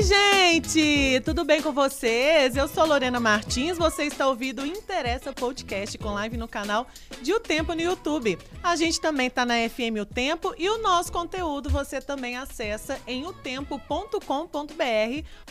Ei, gente! Tudo bem com vocês? Eu sou Lorena Martins, você está ouvindo o Interessa Podcast com live no canal de O Tempo no YouTube. A gente também está na FM O Tempo e o nosso conteúdo você também acessa em otempo.com.br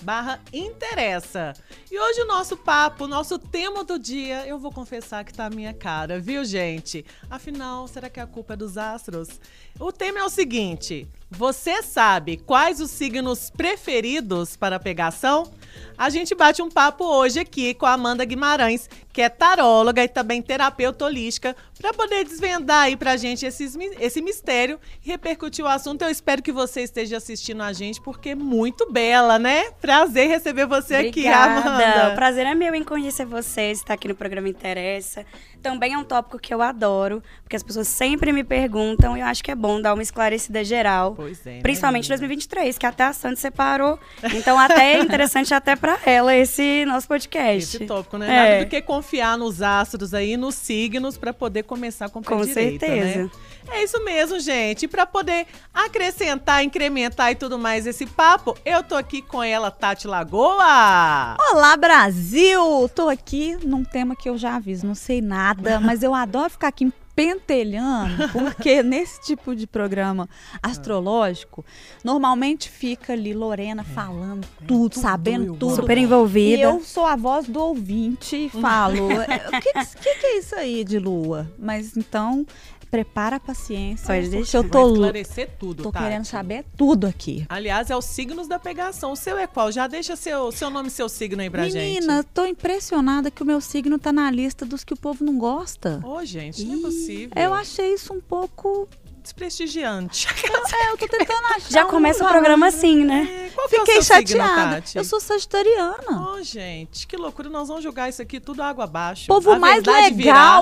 barra interessa. E hoje o nosso papo, o nosso tema do dia, eu vou confessar que tá a minha cara, viu, gente? Afinal, será que a culpa é dos astros? O tema é o seguinte: você sabe quais os signos preferidos para pegação? A gente bate um papo hoje aqui com a Amanda Guimarães, que é taróloga e também terapeuta holística, para poder desvendar aí pra gente esses, esse mistério e repercutir o assunto. Eu espero que você esteja assistindo a gente, porque é muito bela, né? Prazer receber você Obrigada. aqui, Amanda. O prazer é meu em conhecer vocês, estar aqui no programa Interessa. Também é um tópico que eu adoro, porque as pessoas sempre me perguntam e eu acho que é bom dar uma esclarecida geral. Pois é. né, Principalmente em menina? 2023, que até a Sandy separou. Então, até é interessante até pra ela esse nosso podcast. Esse tópico, né? É. Nada do que confiar nos astros aí, nos signos, para poder começar pé Com direito, certeza. né? É isso mesmo, gente. E para poder acrescentar, incrementar e tudo mais esse papo, eu tô aqui com ela, Tati Lagoa. Olá, Brasil! Tô aqui num tema que eu já aviso, não sei nada, mas eu adoro ficar aqui pentelhando, porque nesse tipo de programa astrológico, normalmente fica ali Lorena falando tudo, É, tudo, sabendo eu tudo. Super E envolvida. eu sou a voz do ouvinte e falo, "É, o que, que, que é isso aí de lua? Mas então, prepara a paciência, Pode deixar. eu Vai tô, esclarecer tudo, tô Tati. querendo saber tudo aqui. Aliás, é os signos da pegação. O seu é qual? Já deixa seu, seu nome e seu signo aí pra gente. Menina, tô impressionada que o meu signo tá na lista dos que o povo não gosta. Ô, gente, não é possível. Eu achei isso um pouco. Desprestigiante. É, eu tô tentando achar. Já um começa o lugar. programa assim, né? É, qual que é o Fiquei signo, chateada. Tati? eu sou sagitariana. Ô, gente, que loucura. Nós vamos jogar isso aqui tudo água abaixo. O povo A mais legal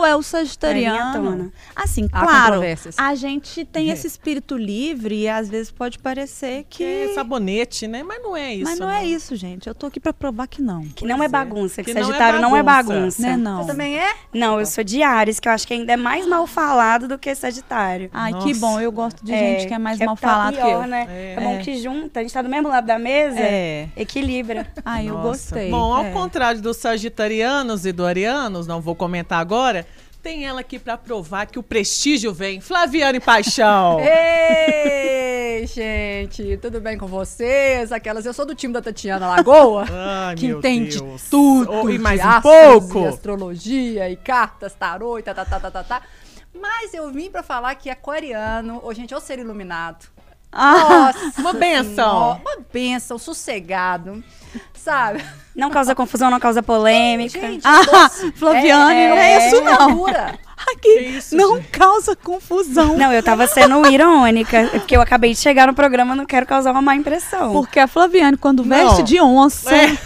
virá. é o É, sagitariano. minha assim, Há claro, a gente tem É. esse espírito livre e às vezes pode parecer Que que. é sabonete, né? Mas não é isso. Mas não, é isso, gente. Eu tô aqui pra provar que não. Que não Pois é é. bagunça, que, Que não é Sagitário não é bagunça. bagunça. Né, não? Você também é? Não, eu sou de Ares, que eu acho que ainda é mais mal falado do que Sagitário. Ai, Nossa. que bom. Eu gosto de gente que é mais mal tá falado que pior, eu. Né? É. É. bom É. que junta, a gente tá do mesmo lado da mesa, É. equilibra. Ai, eu gostei. Bom, ao É. contrário dos sagitarianos e do arianos, não vou comentar agora, tem ela aqui pra provar que o prestígio vem. Flaviane Paixão. Ei, gente, tudo bem com vocês? Aquelas, eu sou do time da Tatiana Lagoa, Ai, que meu entende Deus. tudo Oh, e de mais um pouco. e astrologia e cartas, tarô e tá, tá, tá, tá, tá, tá. Mas eu vim pra falar que aquariano, ô gente, é o ser iluminado. Ah, Nossa Uma benção. Senhora, Uma benção, sossegado, sabe? Não causa confusão, não causa polêmica. Gente, Ah, doce. Flaviane, não é isso, não. loucura. Que isso, não gente? causa confusão. Não, eu tava sendo irônica, é porque eu acabei de chegar no programa, não quero causar uma má impressão. Porque a Flaviane, quando Não. veste de onça, É.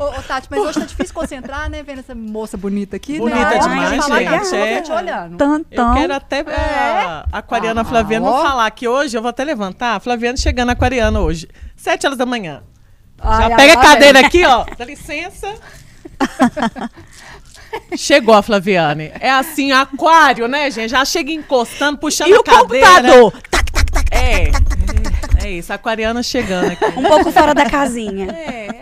Ô, ô, Tati, mas hoje tá difícil concentrar, né? Vendo essa moça bonita aqui. Bonita né? Demais, eu falar gente, a é. tá te olhando. Eu tantão. quero até a aquariana Ah, Flaviana ó. falar que hoje eu vou até levantar. A Flaviana chegando aquariana hoje. Sete horas da manhã. Ai, Já ai, pega a cadeira vem. aqui, ó. Dá licença. Chegou a Flaviane. É assim, aquário, né, gente? Já chega encostando, puxando E a o cadeira. computador? É, é, é isso, aquariana chegando aqui. Um pouco fora da casinha. É, é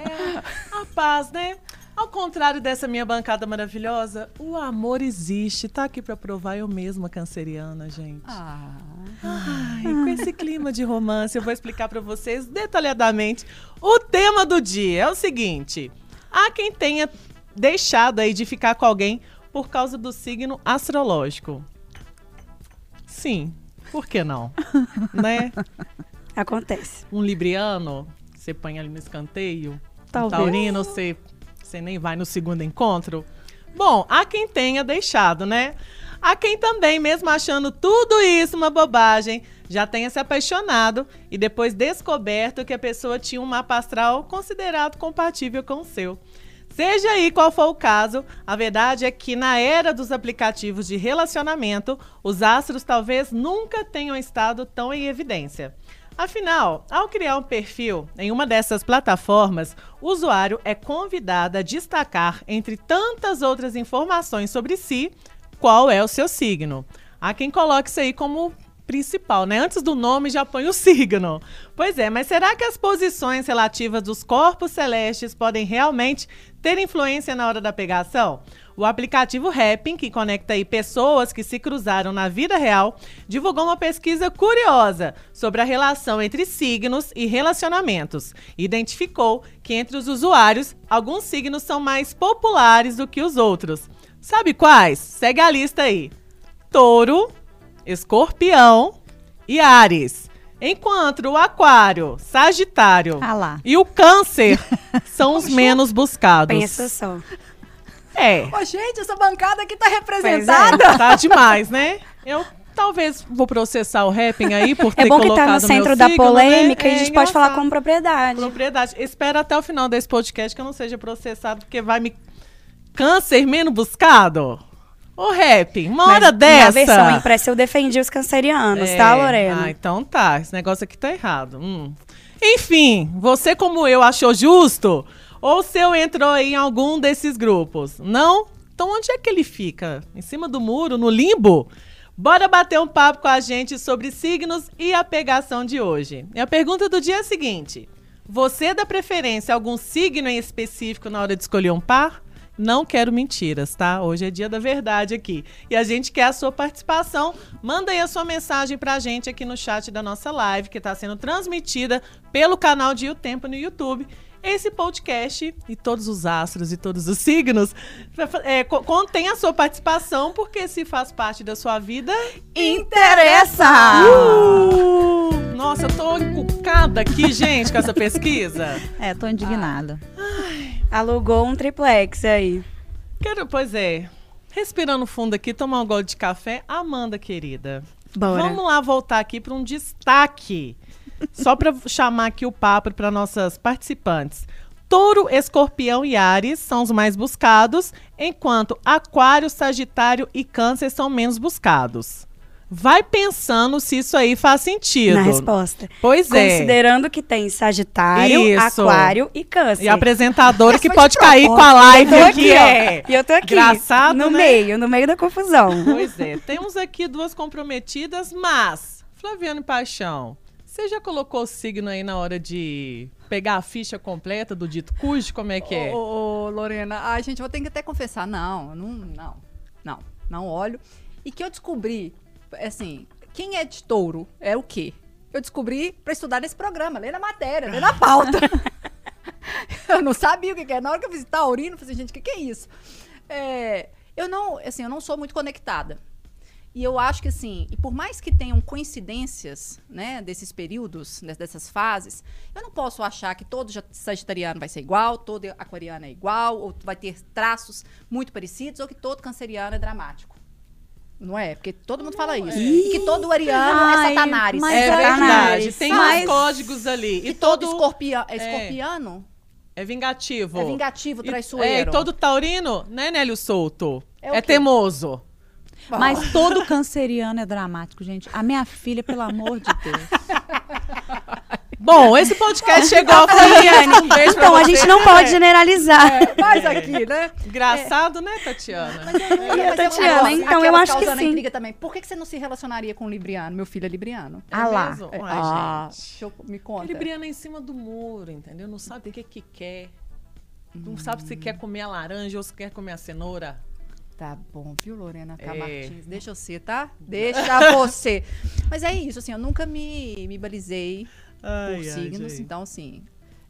paz, né? Ao contrário dessa minha bancada maravilhosa, o amor existe. Tá aqui pra provar eu mesma, canceriana, gente. Ah, Ai, com esse clima de romance, eu vou explicar pra vocês detalhadamente o tema do dia. É o seguinte: há quem tenha deixado aí de ficar com alguém por causa do signo astrológico. Sim, por que não? né? Acontece. Um libriano, você põe ali no escanteio. Talvez. taurino, você, você nem vai no segundo encontro. Bom, há quem tenha deixado, né? Há quem também, mesmo achando tudo isso uma bobagem, já tenha se apaixonado e depois descoberto que a pessoa tinha um mapa astral considerado compatível com o seu. Seja aí qual for o caso, a verdade é que na era dos aplicativos de relacionamento, os astros talvez nunca tenham estado tão em evidência. Afinal, ao criar um perfil em uma dessas plataformas, o usuário é convidado a destacar, entre tantas outras informações sobre si, qual é o seu signo. Há quem coloque isso aí como principal, né? Antes do nome já põe o signo. Pois é, mas será que as posições relativas dos corpos celestes podem realmente ter influência na hora da pegação? O aplicativo Rapping, que conecta aí pessoas que se cruzaram na vida real, divulgou uma pesquisa curiosa sobre a relação entre signos e relacionamentos. Identificou que entre os usuários, alguns signos são mais populares do que os outros. Sabe quais? Segue a lista aí. Touro, Escorpião e Ares. Enquanto o Aquário, Sagitário Ah e o Câncer são os menos buscados. Pensa só. É. Ô, gente, essa bancada aqui tá é. representada. Tá demais, né? Eu talvez vou processar o rapping aí por ter É bom que colocado tá no centro da signo, polêmica né? e a É gente pode falar com propriedade. propriedade. Espero até o final desse podcast que eu não seja processado, porque vai me. Câncer menos buscado? Ô, rapping, uma Mas hora dessa. Na versão impressa eu defendi os cancerianos, tá, É. Lorena? Ah, então tá. Esse negócio aqui tá errado. Hum. Enfim, você como eu achou justo? Ou se eu entrou em algum desses grupos? Não? Então onde é que ele fica? Em cima do muro, no limbo? Bora bater um papo com a gente sobre signos e a pegação de hoje. E a pergunta do dia é a seguinte: Você dá preferência a algum signo em específico na hora de escolher um par? Não quero mentiras, tá? Hoje é dia da verdade aqui. E a gente quer a sua participação. Manda aí a sua mensagem pra gente aqui no chat da nossa live, que está sendo transmitida pelo canal de O Tempo no YouTube. Esse podcast e todos os astros e todos os signos é, co- contém a sua participação, porque se faz parte da sua vida, Interessa! Uh! Nossa, eu tô encucada aqui, gente, com essa pesquisa. É, tô indignada. Alugou um triplex aí. Quero, pois é. Respirando fundo aqui, tomar um gole de café. Amanda, querida. Bora. Vamos lá voltar aqui para um destaque. Só para chamar aqui o papo para nossas participantes. Touro, Escorpião e Ares são os mais buscados, enquanto Aquário, Sagitário e Câncer são menos buscados. Vai pensando se isso aí faz sentido. Na resposta. Pois é. Considerando que tem Sagitário, Isso. Aquário e Câncer. E a apresentadora que pode de cair com a live aqui. é. E eu tô aqui. Engraçado, no né? meio, no meio da confusão. Pois é, temos aqui duas comprometidas, mas, Flaviano e Paixão, você já colocou o signo aí na hora de pegar a ficha completa do dito cujo? Como é que é? Ô, ô, Lorena, ai, gente, vou ter que até confessar. Não, não, não, não, não olho. E que eu descobri, assim, quem é de touro é o quê? Eu descobri pra estudar nesse programa, ler na matéria, ler na pauta. eu não sabia o que, que é. Na hora que eu fiz taurino, eu falei, assim, gente, o que, que é isso? É, eu não, assim, eu não sou muito conectada. E eu acho que assim, e por mais que tenham coincidências, né, desses períodos, né, dessas fases, eu não posso achar que todo sagitariano vai ser igual, todo aquariano é igual, ou vai ter traços muito parecidos, ou que todo canceriano é dramático. Não é? Porque todo mundo fala isso. E que todo ariano Ai, é satanares. mas É Satanás. verdade, tem Mas- uns códigos ali. E E todo todo escorpia- escorpiano é vingativo. é vingativo, E- traiçoeiro. É, e todo taurino, né, Nélio Souto? É o É, quê? Mas todo canceriano é dramático, gente. A minha filha, pelo amor de Deus. Bom, esse podcast chegou ao fim. Um beijo Então, a gente não pode generalizar. Mas aqui, né? Engraçado, né, Tatiana? É, Tatiana, Agora, então aquelas eu acho que causando sim. intriga também. Por que, que você não se relacionaria com o libriano? Meu filho é libriano. É Ah lá. mesmo? É. Ai, Ah, gente. deixa eu- me conta. Libriana é em cima do muro, entendeu? Não sabe o que que quer. Não sabe se quer comer a laranja ou se quer comer a cenoura. Tá bom, viu, Lorena K. É. Martins? Deixa eu ser, tá? Deixa você. Mas é isso, assim, eu nunca me, me balizei por signos, então, assim,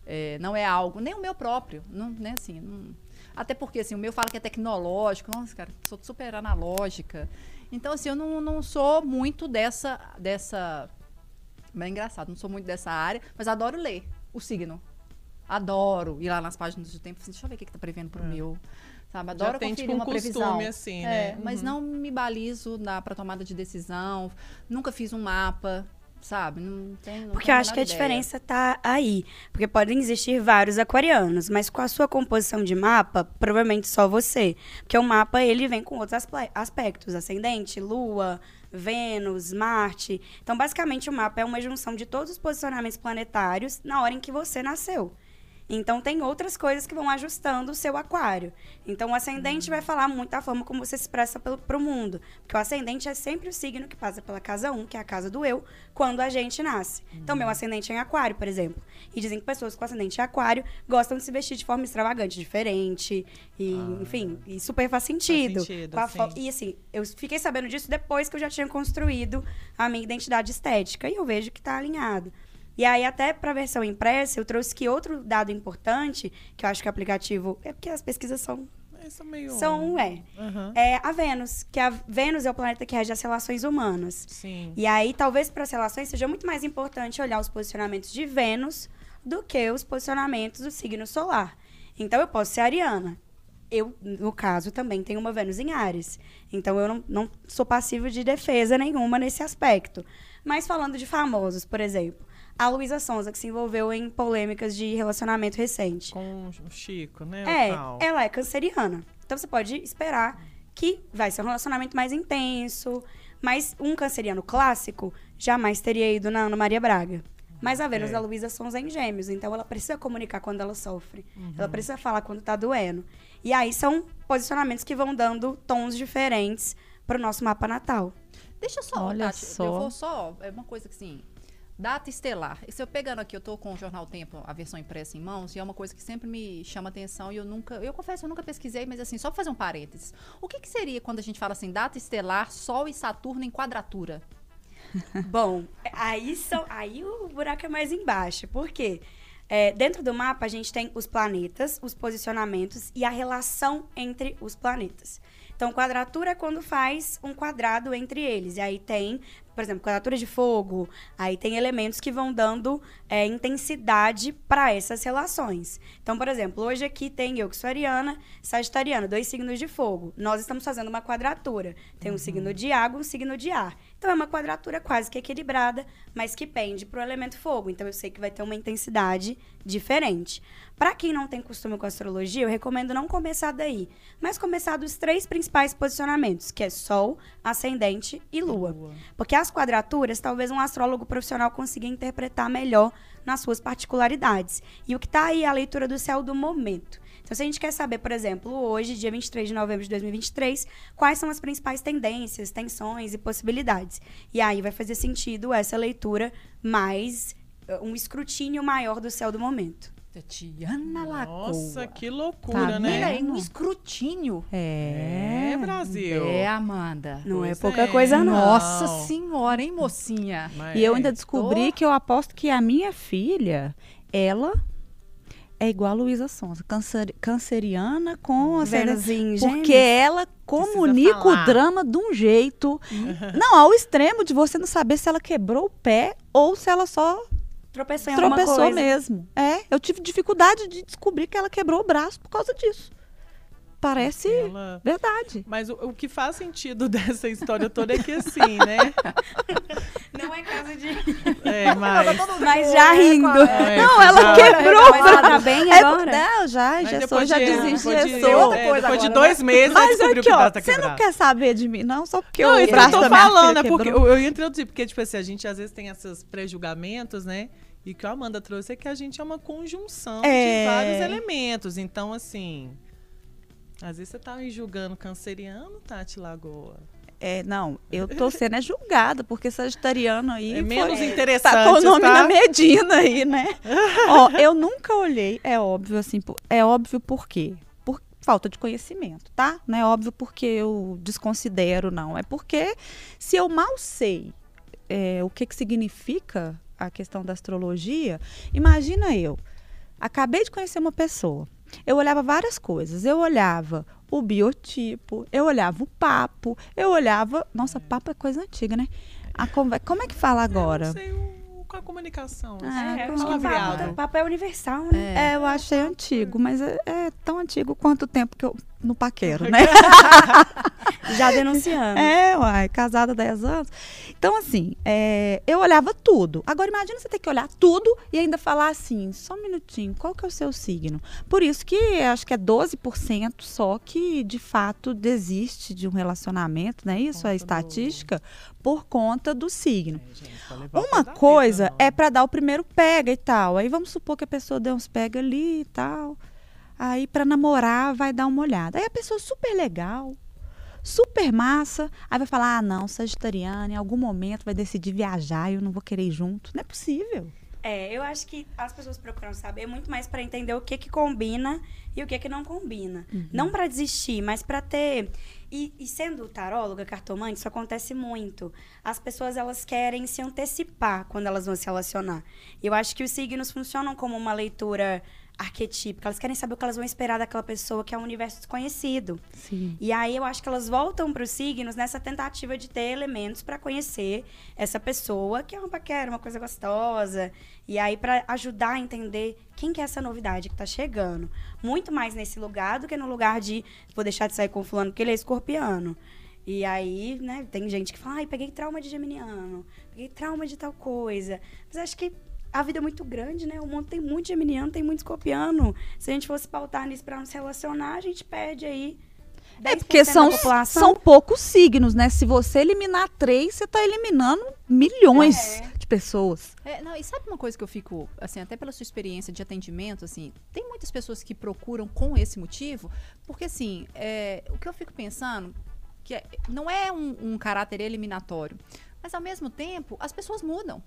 é, não é algo, nem o meu próprio, não, né, assim, não- até porque, assim, o meu fala que é tecnológico, nossa, cara, sou super analógica, então, assim, eu não, não sou muito dessa, dessa, mas é engraçado, não sou muito dessa área, mas adoro ler o signo, adoro ir lá nas páginas do tempo, assim, deixa eu ver o que que tá prevendo pro meu, sabe, adoro Já tem conferir tipo um uma costume previsão. assim, É, né? mas Uhum. não me balizo na, pra tomada de decisão. Nunca fiz um mapa, sabe? Não tenho. não Porque eu acho que a ideia. diferença tá aí. Porque podem existir vários aquarianos, mas com a sua composição de mapa, provavelmente só você. Porque o mapa, ele vem com outros aspe- aspectos. Ascendente, lua, Vênus, Marte. Então, basicamente, o mapa é uma junção de todos os posicionamentos planetários na hora em que você nasceu. Então, tem outras coisas que vão ajustando o seu aquário. Então, o ascendente vai falar muito da forma como você se expressa para o mundo. Porque o ascendente é sempre o signo que passa pela casa 1, que é a casa do eu, quando a gente nasce. Então, meu ascendente é em aquário, por exemplo. E dizem que pessoas com ascendente em aquário gostam de se vestir de forma extravagante, diferente. E, enfim, e super faz sentido. sentido, Com a fo- sim. E assim, eu fiquei sabendo disso depois que eu já tinha construído a minha identidade estética. E eu vejo que tá alinhado. E aí, até para a versão impressa, eu trouxe que outro dado importante, que eu acho que o aplicativo. É porque as pesquisas são. É meio... São, é. Aham. É a Vênus, que a Vênus é o planeta que rege as relações humanas. Sim. E aí, talvez para as relações seja muito mais importante olhar os posicionamentos de Vênus do que os posicionamentos do signo solar. Então, eu posso ser ariana. Eu, no caso, também tenho uma Vênus em Ares. Então, eu não, não sou passivo de defesa nenhuma nesse aspecto. Mas falando de famosos, por exemplo, a Luísa Sonza, que se envolveu em polêmicas de relacionamento recente. Com o Chico, né? É, tal. ela é canceriana. Então você pode esperar que vai ser um relacionamento mais intenso. Mas um canceriano clássico jamais teria ido na Ana Maria Braga. Mas a Vênus É. da Luísa Sonza é em gêmeos, então ela precisa comunicar quando ela sofre. Uhum. Ela precisa falar quando tá doendo. E aí são posicionamentos que vão dando tons diferentes pro nosso mapa natal. Deixa eu só, Olha Tati, só. eu vou só, é uma coisa que assim, data estelar. E se eu pegando aqui, eu tô com o Jornal Tempo, a versão impressa em mãos, e é uma coisa que sempre me chama atenção e eu nunca, eu confesso, eu nunca pesquisei, mas assim, só pra fazer um parênteses. O que que seria quando a gente fala assim, data estelar, Sol e Saturno em quadratura? Bom, aí, são, aí o buraco é mais embaixo. Por quê? É, dentro do mapa, a gente tem os planetas, os posicionamentos e a relação entre os planetas. Então, quadratura é quando faz um quadrado entre eles. E aí tem, por exemplo, quadratura de fogo. Aí tem elementos que vão dando é, intensidade para essas relações. Então, por exemplo, hoje aqui tem eu que sou ariana, sagitariana, dois signos de fogo. Nós estamos fazendo uma quadratura. Tem um signo de água e um signo de ar. Então, é uma quadratura quase que equilibrada, mas que pende para o elemento fogo. Então, eu sei que vai ter uma intensidade diferente. Para quem não tem costume com astrologia, eu recomendo não começar daí, mas começar dos três principais posicionamentos, que é Sol, Ascendente e Lua. Porque as quadraturas, talvez um astrólogo profissional consiga interpretar melhor nas suas particularidades. E o que está aí é a leitura do céu do momento. Então, se a gente quer saber, por exemplo, hoje, dia 23 de novembro de 2023, quais são as principais tendências, tensões e possibilidades. E aí vai fazer sentido essa leitura mais, eh, um escrutínio maior do céu do momento. Tatiana Lagoa. Nossa, que loucura, Tá né? Mira aí, um escrutínio. É, Brasil. É, Amanda. Não é Pois pouca é. coisa, não. Nossa senhora, hein, mocinha? Mas E eu ainda é. descobri que eu aposto que a minha filha, ela é igual a Luísa Sonza, cancer, canceriana com Vênus em porque ela comunica o drama de um jeito, não ao extremo de você não saber se ela quebrou o pé ou se ela só Tropeçou em tropeçou coisa. mesmo. É, eu tive dificuldade de descobrir que ela quebrou o braço por causa disso. Parece Ela- verdade. Mas o, o que faz sentido dessa história toda é que assim, né? Não é caso de... É, mas... Mas já rindo. É, Não, ela já- quebrou Mas ela tá bem É, agora? não, já, Mas já depois já de- depois de- outra é, depois de agora, dois meses, ela Mas descobriu aqui, que o ó, tá você não quer saber de mim, não? Só porque Não, eu braço tô minha falando, é porque eu, eu ia introduzir, porque, tipo assim, a gente às vezes tem esses pré-julgamentos, né? E o que a Amanda trouxe é que a gente é uma conjunção É. de vários elementos. Então, assim. Às vezes você tá me julgando canceriano, Tati Lagoa. É, não, eu tô sendo é julgada, porque sagitariano aí É menos foi- interessante, tá com o nome tá? na Medina aí, né? Ó, eu nunca olhei, é óbvio assim, é óbvio por quê? Por falta de conhecimento, tá? Não é óbvio porque eu desconsidero, não. É porque se eu mal sei é, o que, que significa a questão da astrologia, imagina eu, acabei de conhecer uma pessoa. Eu olhava várias coisas. Eu olhava o biotipo, eu olhava o papo, eu olhava. Nossa, papo é coisa antiga, né? A conver- Como é que fala Eu agora? não sei o, com a comunicação. Ah, assim. É, que palavreado. papo, papo é universal, né? É, eu achei antigo, mas é, é tão antigo quanto o tempo que eu no paquero, né? Já denunciando. É, uai, casada há 10 anos. Então, assim, é, eu olhava tudo. Agora, imagina você ter que olhar tudo e ainda falar assim, só um minutinho, qual que é o seu signo? Por isso que acho que é 12% só que, de fato, desiste de um relacionamento, não é isso? Do- estatística, por conta do signo. É, gente, Uma coisa não. é para dar o primeiro pega e tal. Aí vamos supor que a pessoa deu uns pega ali e tal. Aí para namorar vai dar uma olhada. Aí a pessoa super legal, super massa, aí vai falar: "Ah, não, sagitariana, em algum momento vai decidir viajar e eu não vou querer ir junto". Não é possível. É, eu acho que as pessoas procuram saber muito mais pra entender o que que combina e o que que não combina. Não pra desistir, mas pra ter e, e sendo taróloga, cartomante, isso acontece muito. As pessoas elas querem se antecipar quando elas vão se relacionar. Eu acho que os signos funcionam como uma leitura arquetípica. Elas querem saber o que elas vão esperar daquela pessoa que é um universo desconhecido. Sim. E aí eu acho que elas voltam para os signos nessa tentativa de ter elementos para conhecer essa pessoa, que é uma paquera, uma coisa gostosa. E aí para ajudar a entender quem que é essa novidade que tá chegando. Muito mais nesse lugar do que no lugar de vou deixar de sair com fulano porque ele é escorpiano. E aí, né, tem gente que fala, ai, peguei trauma de geminiano, peguei trauma de tal coisa. Mas acho que a vida é muito grande, né? O mundo tem muito geminiano, tem muito escorpiano. Se a gente fosse pautar nisso para não se relacionar, a gente perde aí. É 10% porque são, são poucos signos, né? Se você eliminar três, você está eliminando milhões É. de pessoas. É, não, e sabe uma coisa que eu fico, assim, até pela sua experiência de atendimento, assim, tem muitas pessoas que procuram com esse motivo, porque, assim, é, o que eu fico pensando, que é- não é um, um caráter eliminatório, mas, ao mesmo tempo, as pessoas mudam.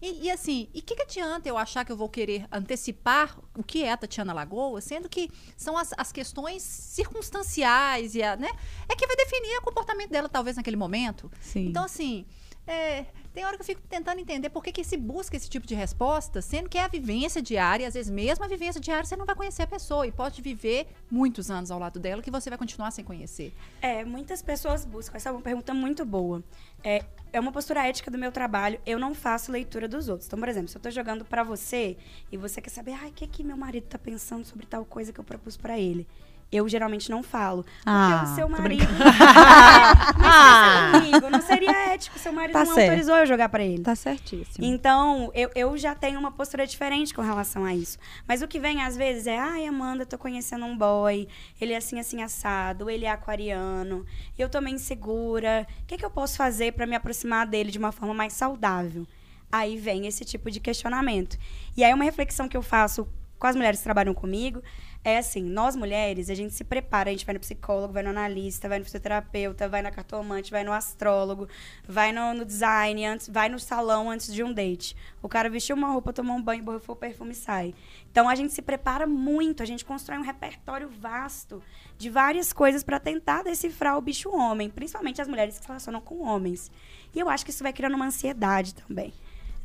E, e, assim, e o que, que adianta eu achar que eu vou querer antecipar o que é a Tatiana Lagoa, sendo que são as, as questões circunstanciais e a, né? É que vai definir o comportamento dela, talvez, naquele momento. Sim. Então, assim, é, tem hora que eu fico tentando entender por que, que se busca esse tipo de resposta, sendo que é a vivência diária, às vezes mesmo a vivência diária, você não vai conhecer a pessoa e pode viver muitos anos ao lado dela que você vai continuar sem conhecer. É, muitas pessoas buscam. Essa é uma pergunta muito boa. É, é uma postura ética do meu trabalho. Eu não faço leitura dos outros. Então, por exemplo, se eu tô jogando pra você e você quer saber, ai, o que que meu marido tá pensando sobre tal coisa que eu propus pra ele? Eu geralmente não falo. Porque Ah, o seu marido. brincando. É, mas pensa comigo, não seria ético. Seu marido Tá não certo. autorizou eu jogar pra ele. Tá certíssimo. Então, eu, eu já tenho uma postura diferente com relação a isso. Mas o que vem às vezes é, ai, Amanda, tô conhecendo um boy, ele é assim, assim, assado, ele é aquariano, eu tô meio insegura. O que, que eu posso fazer pra me aproximar dele de uma forma mais saudável? Aí vem esse tipo de questionamento. E aí, uma reflexão que eu faço com as mulheres que trabalham comigo é assim: nós mulheres, a gente se prepara, a gente vai no psicólogo, vai no analista, vai no fisioterapeuta, vai na cartomante, vai no astrólogo, vai no, no design, antes, vai no salão antes de um date. O cara vestiu uma roupa, tomou um banho, borrifou o perfume e sai. Então a gente se prepara muito, a gente constrói um repertório vasto de várias coisas para tentar decifrar o bicho homem, principalmente as mulheres que se relacionam com homens. E eu acho que isso vai criando uma ansiedade também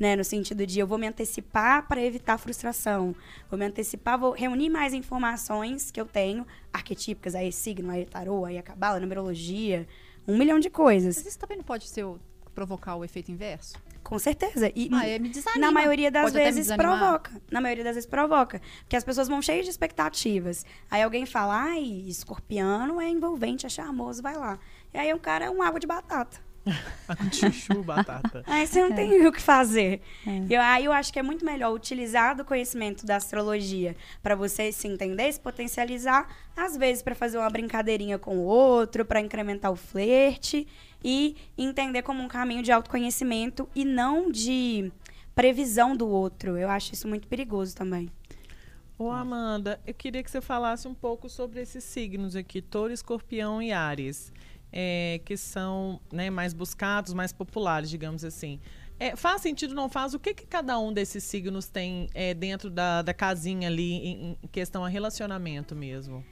né? No sentido de eu vou me antecipar para evitar frustração. Vou me antecipar, vou reunir mais informações que eu tenho, arquetípicas, aí signo, aí tarô, aí a cabala, numerologia, um milhão de Mas coisas. isso também não pode ser provocar o efeito inverso? Com certeza. E Ah, é, me desanima. na maioria das Pode vezes provoca. Na maioria das vezes provoca. Porque as pessoas vão cheias de expectativas. Aí alguém fala, ai, escorpiano é envolvente, é charmoso, vai lá. E aí o cara é um água de batata. Chuchu, batata. Aí você não tem o que fazer. Eu, aí eu acho que é muito melhor utilizar do conhecimento da astrologia para você se entender, se potencializar, às vezes para fazer uma brincadeirinha com o outro, para incrementar o flerte e entender como um caminho de autoconhecimento e não de previsão do outro. Eu acho isso muito perigoso também. Ô, Amanda, eu queria que você falasse um pouco sobre esses signos aqui, Touro, Escorpião e Áries, é, que são né, mais buscados, mais populares, digamos assim. É, faz sentido, não faz? O que, que cada um desses signos tem é, dentro da, da casinha ali, em, em questão a relacionamento mesmo?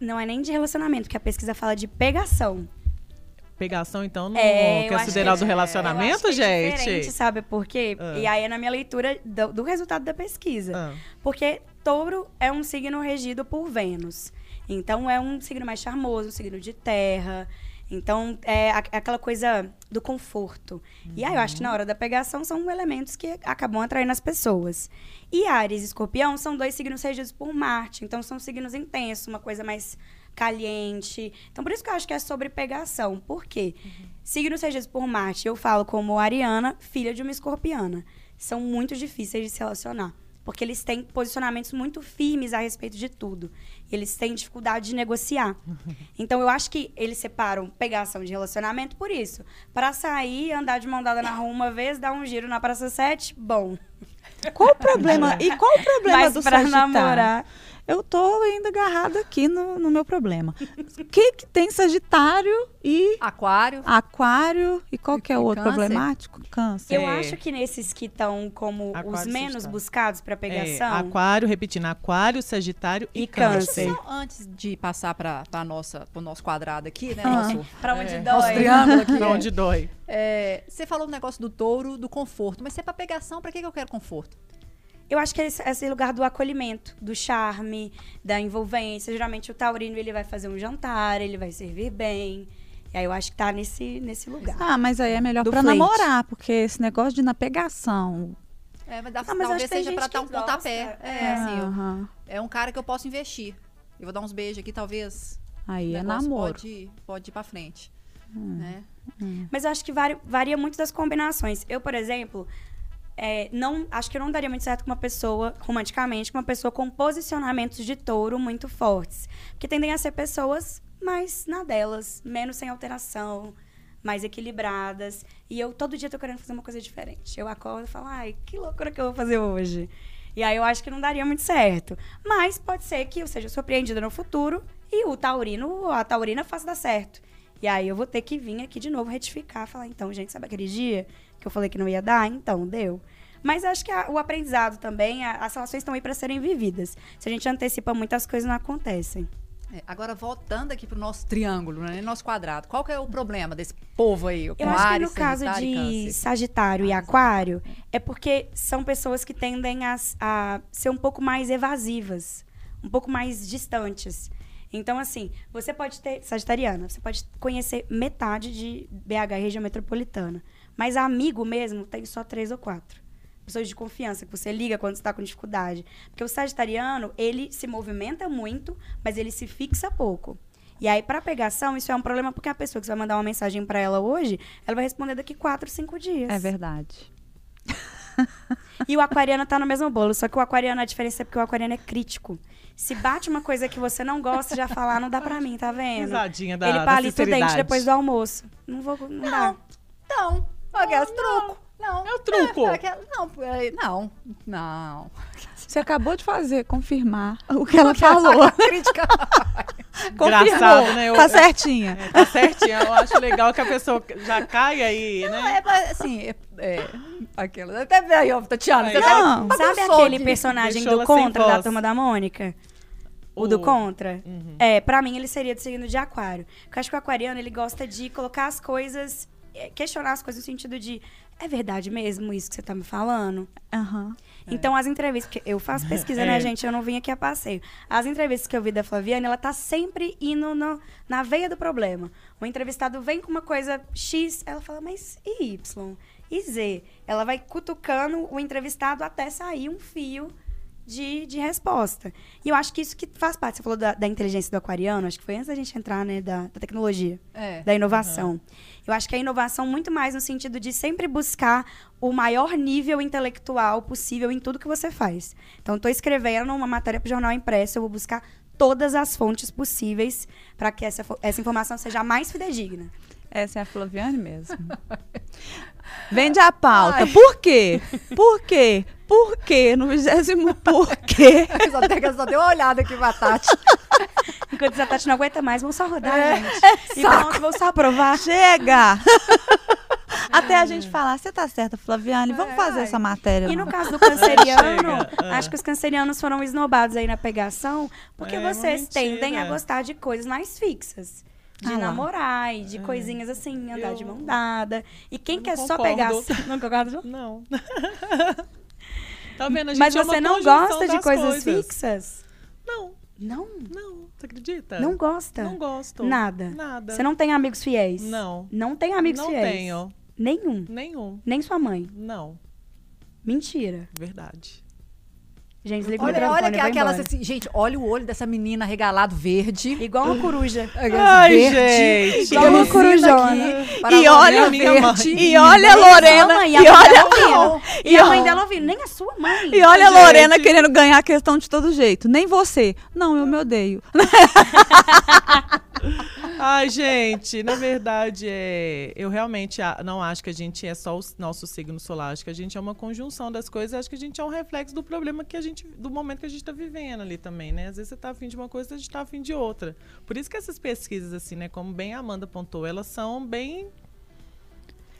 Não é nem de relacionamento, porque a pesquisa fala de pegação. Pegação, então, não É, eu quer acho considerar que- do relacionamento, é gente? diferente, sabe por quê? Ah. E aí é na minha leitura do, do resultado da pesquisa. Ah, Porque touro é um signo regido por Vênus. Então é um signo mais charmoso, um signo de terra. Então, é é aquela coisa do conforto. E aí, eu acho que Uhum. na hora da pegação são elementos que acabam atraindo as pessoas. E Ares e Escorpião são dois signos regidos por Marte. Então, são signos intensos, uma coisa mais caliente. Então, por isso que eu acho que é sobre pegação. Por quê? Signos regidos por Marte, eu falo como Ariana, filha de uma escorpiana. São muito difíceis de se relacionar. Porque eles têm posicionamentos muito firmes a respeito de tudo. Eles têm dificuldade de negociar. Então, eu acho que eles separam pegação de relacionamento por isso. Para sair, andar de mão dada na rua uma vez, dar um giro na Praça 7, bom. Qual o problema? E qual o problema Mas do pra Sagitário? namorar. Eu tô ainda agarrada aqui no, no meu problema. O que que tem Sagitário e Aquário. Aquário e qual E- que é o outro Câncer? problemático? Câncer. Eu É. acho que nesses que estão como Aquário os menos Sagitário. buscados para É, pegação. aquário, repetindo, aquário, sagitário e, E câncer. Câncer. Só antes de passar para para nossa pro nosso quadrado aqui, né, Ah. nosso, Pra onde É. dói. nosso triângulo aqui. Pra é. onde dói. É, você falou um negócio do touro, do conforto, mas se é para pegação, para que que eu quero conforto? Eu acho que é esse, esse lugar do acolhimento, do charme, da envolvência. Geralmente o taurino ele vai fazer um jantar, ele vai servir bem. E aí eu acho que tá nesse, nesse lugar. Ah, mas aí é melhor pra flerte. namorar, porque esse negócio de na pegação. É, mas, dá, Ah, mas acho talvez seja para dar um pontapé. É, É. assim, é um cara que eu posso investir. Eu vou dar uns beijos aqui, talvez. Aí o é namoro. Pode, pode ir para frente. Né? Mas eu acho que vari- varia muito das combinações. Eu, por exemplo, é, não, acho que eu não daria muito certo com uma pessoa, romanticamente, com uma pessoa com posicionamentos de touro muito fortes. Porque tendem a ser pessoas mais na delas, menos sem alteração, mais equilibradas. E eu todo dia tô querendo fazer uma coisa diferente. Eu acordo e falo, ai, que loucura que eu vou fazer hoje. E aí eu acho que não daria muito certo. Mas pode ser que eu seja surpreendida no futuro e o taurino, a taurina faça dar certo. E aí eu vou ter que vir aqui de novo retificar, falar, então, gente, sabe aquele dia que eu falei que não ia dar? Então, deu. Mas acho que a- o aprendizado também, a- as relações estão aí para serem vividas. Se a gente antecipa muitas coisas, não acontecem. É, agora, voltando aqui pro nosso triângulo, né? Nosso quadrado. Qual que é o problema desse povo aí? Com Eu acho que no caso de Câncer? Sagitário e Aquário, é porque são pessoas que tendem a, a ser um pouco mais evasivas, um pouco mais distantes. Então, assim, você pode ter, sagitariana, você pode conhecer metade de BH, região metropolitana. Mas amigo mesmo tem só três ou quatro. Pessoas de confiança, que você liga quando você está com dificuldade. Porque o sagitariano, ele se movimenta muito, mas ele se fixa pouco. E aí, para pegação, isso é um problema porque a pessoa que você vai mandar uma mensagem para ela hoje, ela vai responder daqui quatro, cinco dias. É verdade. E o aquariano tá no mesmo bolo, só que o aquariano, a diferença é porque o aquariano é crítico. Se bate uma coisa que você não gosta, já falar, não dá pra mim, tá vendo? Risadinha da, Ele da palita o dente depois do almoço. Não vou, não, dá. Então, aquelas truco. Não. É o truco. É, aquela- não, é, não, não. Você acabou de fazer, confirmar o que ela falou. Crítica. Engraçado, Confirmou. né? Eu- Tá certinha. É, tá certinho. Eu acho legal que a pessoa já cai aí, Não, né? é, assim, é, é aquela. Até aí, ó, Tatiana. Você Não. tá Sabe aquele personagem do Contra, da. Turma da Mônica? O do Contra? É, pra mim ele seria do signo de aquário. Porque eu acho que o aquariano, ele gosta de colocar as coisas, é, questionar as coisas no sentido de, é verdade mesmo isso que você tá me falando? Aham. Então, as entrevistas, porque eu faço pesquisa, né, É. gente? Eu não vim aqui a passeio. As entrevistas que eu vi da Flaviane, ela tá sempre indo no- na veia do problema. O entrevistado vem com uma coisa X, ela fala, mas e Y? E Z? Ela vai cutucando o entrevistado até sair um fio de, de resposta. E eu acho que isso que faz parte. Você falou da, da inteligência do aquariano, acho que foi antes da gente entrar, né, da, da tecnologia É. da inovação. Eu acho que a inovação muito mais no sentido de sempre buscar o maior nível intelectual possível em tudo que você faz. Então, estou escrevendo uma matéria para o jornal impresso, eu vou buscar todas as fontes possíveis para que essa, essa informação seja mais fidedigna. Essa é a Flaviane mesmo. Vende a pauta. Por quê? Por quê? Por quê? No vigésimo por quê? Só, até, só deu uma olhada aqui pra Tati. Enquanto a Tati não aguenta mais, vamos só rodar, É. gente. E pronto, vamos só aprovar. Chega! Até a gente falar, você tá certa, Flaviane, vamos Ai, fazer ai. essa matéria. E não?" no caso do canceriano, acho que os cancerianos foram esnobados aí na pegação, porque É, uma vocês mentira. tendem a gostar de coisas mais fixas. De Ah namorar e de coisinhas assim, andar de Eu- mão dada. E quem quer não só concordo. pegação. Não concordo? Não. tá vendo? A gente Mas é você não gosta de das coisas, fixas? Não, Não. não. Você acredita? Não gosta? Não gosto. Nada. Nada. Você não tem amigos fiéis? Não. Não tem amigos não fiéis? tenho. Nenhum. Nenhum. Nem sua mãe. Não. Mentira. Verdade. Gente, desliga o Olha, microfone, olha que vou aquelas assim, gente, olha o olho dessa menina regalado verde. Igual uma coruja. Ai, verde, gente. Igual uma corujona. aqui, E olha, minha mãe. verde. E olha a a Lorena. mãe, E a mãe olha, dela ouvindo. E E a mãe dela ouvindo. Nem a sua mãe. e olha a Gente. Lorena querendo ganhar a questão de todo jeito. Nem você. Não, eu me odeio. Ai, gente, na verdade, é, eu realmente não acho que a gente é só o nosso signo solar. Acho que a gente é uma conjunção das coisas. Acho que a gente é um reflexo do problema que a gente, do momento que a gente está vivendo ali também, né? Às vezes você tá afim de uma coisa, a gente tá afim de outra. Por isso que essas pesquisas, assim, né? Como bem a Amanda pontou, elas são bem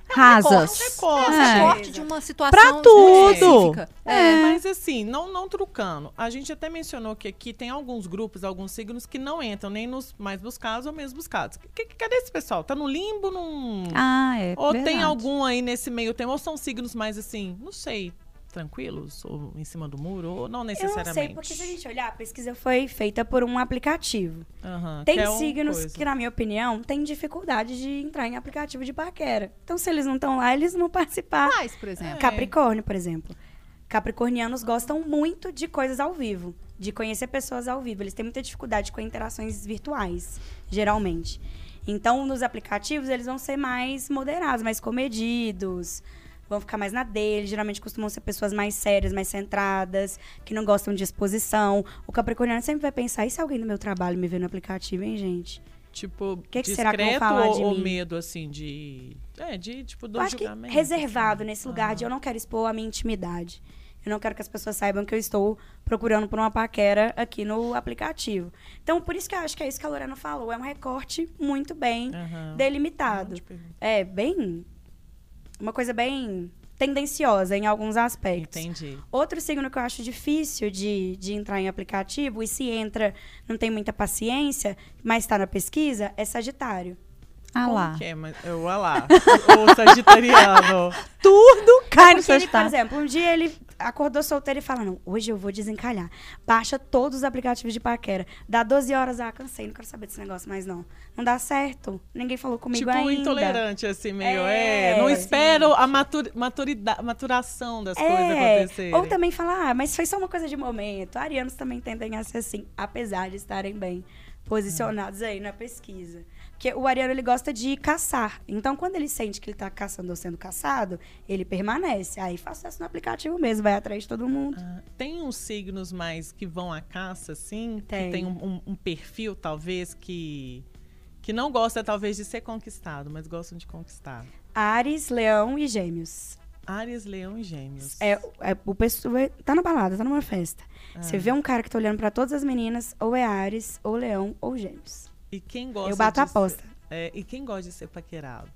Rasas. recorte. É, É. recorte de uma situação Pra tudo. específica. É, mas assim, não, não trucando. A gente até mencionou que aqui tem alguns grupos, alguns signos que não entram nem nos mais buscados ou menos buscados. Que, que- cadê esse pessoal? Tá no limbo? Num... Ah, é. ou tem verdade. algum aí nesse meio tempo? Ou são signos mais assim, não sei, tranquilos? Ou em cima do muro? Ou não Eu necessariamente? não sei, porque se a gente olhar, a pesquisa foi feita por um aplicativo. Aham, Tem que é signos coisa. que, na minha opinião, têm dificuldade de entrar em aplicativo de paquera. Então, se eles não estão lá, eles não vão participar. Quais, por exemplo? Capricórnio, por exemplo. Capricornianos gostam muito de coisas ao vivo, de conhecer pessoas ao vivo. Eles têm muita dificuldade com interações virtuais, geralmente. Então, nos aplicativos, eles vão ser mais moderados, mais comedidos, vão ficar mais na dele. Geralmente costumam ser pessoas mais sérias, mais centradas, que não gostam de exposição. O capricorniano sempre vai pensar, e se alguém do meu trabalho me vê no aplicativo, hein, gente? Tipo, que discreto será que vão falar ou, de ou mim? medo, assim, de... É, de, tipo, do Eu acho que julgamento. reservado assim. nesse lugar de eu não quero expor a minha intimidade. Eu não quero que as pessoas saibam que eu estou procurando por uma paquera aqui no aplicativo. Então, por isso que eu acho que é isso que a Lorena falou. É um recorte muito bem Aham. delimitado. É bem. Uma coisa bem tendenciosa em alguns aspectos. Entendi. Outro signo que eu acho difícil de, de entrar em aplicativo, e se entra, não tem muita paciência, mas está na pesquisa, é Sagitário. Ah lá. que é? Mas, eu, olha lá. o sagitariano. Tudo cai no Porque ele, por Sagitário. exemplo, um dia ele acordou solteiro e fala: Não, hoje eu vou desencalhar. Baixa todos os aplicativos de paquera. Dá 12 horas, ah, cansei, não quero saber desse negócio mais não. Não dá certo. Ninguém falou comigo tipo, ainda. intolerante, assim, meio. É, É, não espero a maturi- maturida- maturação das coisas É, acontecerem. ou também falar, ah, mas foi só uma coisa de momento. Arianos também tendem a ser assim, apesar de estarem bem posicionados aí na pesquisa. Porque o ariano, ele gosta de caçar. Então, quando ele sente que ele tá caçando ou sendo caçado, ele permanece. Aí faz sucesso no aplicativo mesmo, vai atrás de todo mundo. Ah, tem uns signos mais que vão à caça, assim? Tem. Que tem um, um- um perfil, talvez, que. Que não gosta, talvez, de ser conquistado, mas gostam de conquistar. Ares, Leão e Gêmeos. Ares, Leão e Gêmeos. É, é, o pessoa tá na balada, tá numa festa. Ah. Você vê um cara que tá olhando pra todas as meninas, ou é Ares, ou Leão, ou Gêmeos. E quem gosta Eu bato a de aposta. Ser, é, e quem gosta de ser paquerado?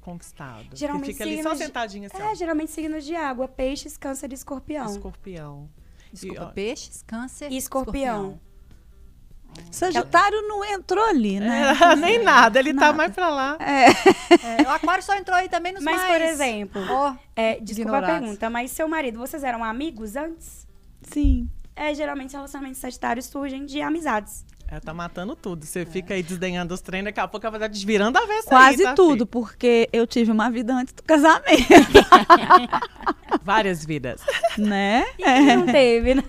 Conquistado. Geralmente que fica ali só signos de- sentadinho assim, É, geralmente signos de água, peixes, câncer e ó, escorpião. escorpião. Desculpa, E, ó, peixes, câncer E escorpião. Sagitário não entrou ali, né? É, nem nada, ele tá Nada. mais pra lá. É, o aquário só entrou aí também nos Mas, mais... por exemplo, Ó, é, desculpa a pergunta, mas seu marido, vocês eram amigos antes? Sim. É, geralmente relacionamentos sagitários surgem de amizades. Ela tá matando tudo. Você fica aí desdenhando os treinos, daqui a pouco ela vai estar desvirando a vez Quase aí, tá, tudo, filho? porque eu tive uma vida antes do casamento, Várias vidas. né? E É. não teve, né?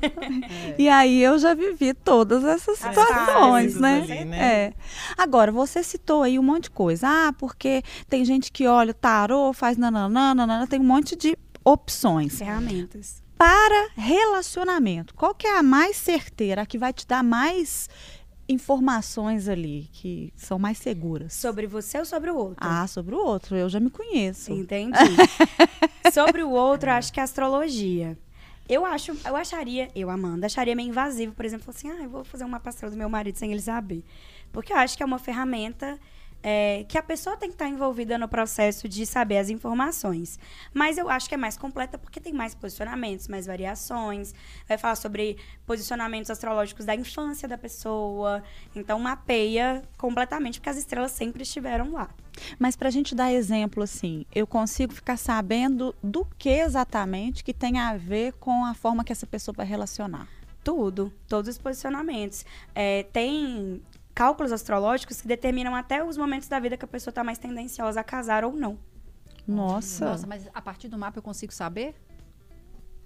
E aí eu já vivi todas essas As situações, né? ali, né? É. Agora, você citou aí um monte de coisa. Ah, porque tem gente que olha o tarô, faz nananã, nananã, tem um monte de opções. Ferramentas. Para relacionamento, qual que é a mais certeira, a que vai te dar mais informações ali, que são mais seguras? Sobre você ou sobre o outro? Ah, sobre o outro, eu já me conheço. Entendi. Sobre o outro, acho que é astrologia. Eu acho, eu acharia, eu, Amanda, acharia meio invasivo, por exemplo, assim, ah, eu vou fazer uma pastoral do meu marido sem ele saber. Porque eu acho que é uma ferramenta é, que a pessoa tem que estar envolvida no processo de saber as informações. Mas eu acho que é mais completa porque tem mais posicionamentos, mais variações. Vai falar sobre posicionamentos astrológicos da infância da pessoa. Então, mapeia completamente, porque as estrelas sempre estiveram lá. Mas para a gente dar exemplo, assim, eu consigo ficar sabendo do que exatamente que tem a ver com a forma que essa pessoa vai relacionar. Tudo, todos os posicionamentos. É, tem cálculos astrológicos que determinam até os momentos da vida que a pessoa está mais tendenciosa a casar ou não. Nossa. Nossa, mas a partir do mapa eu consigo saber?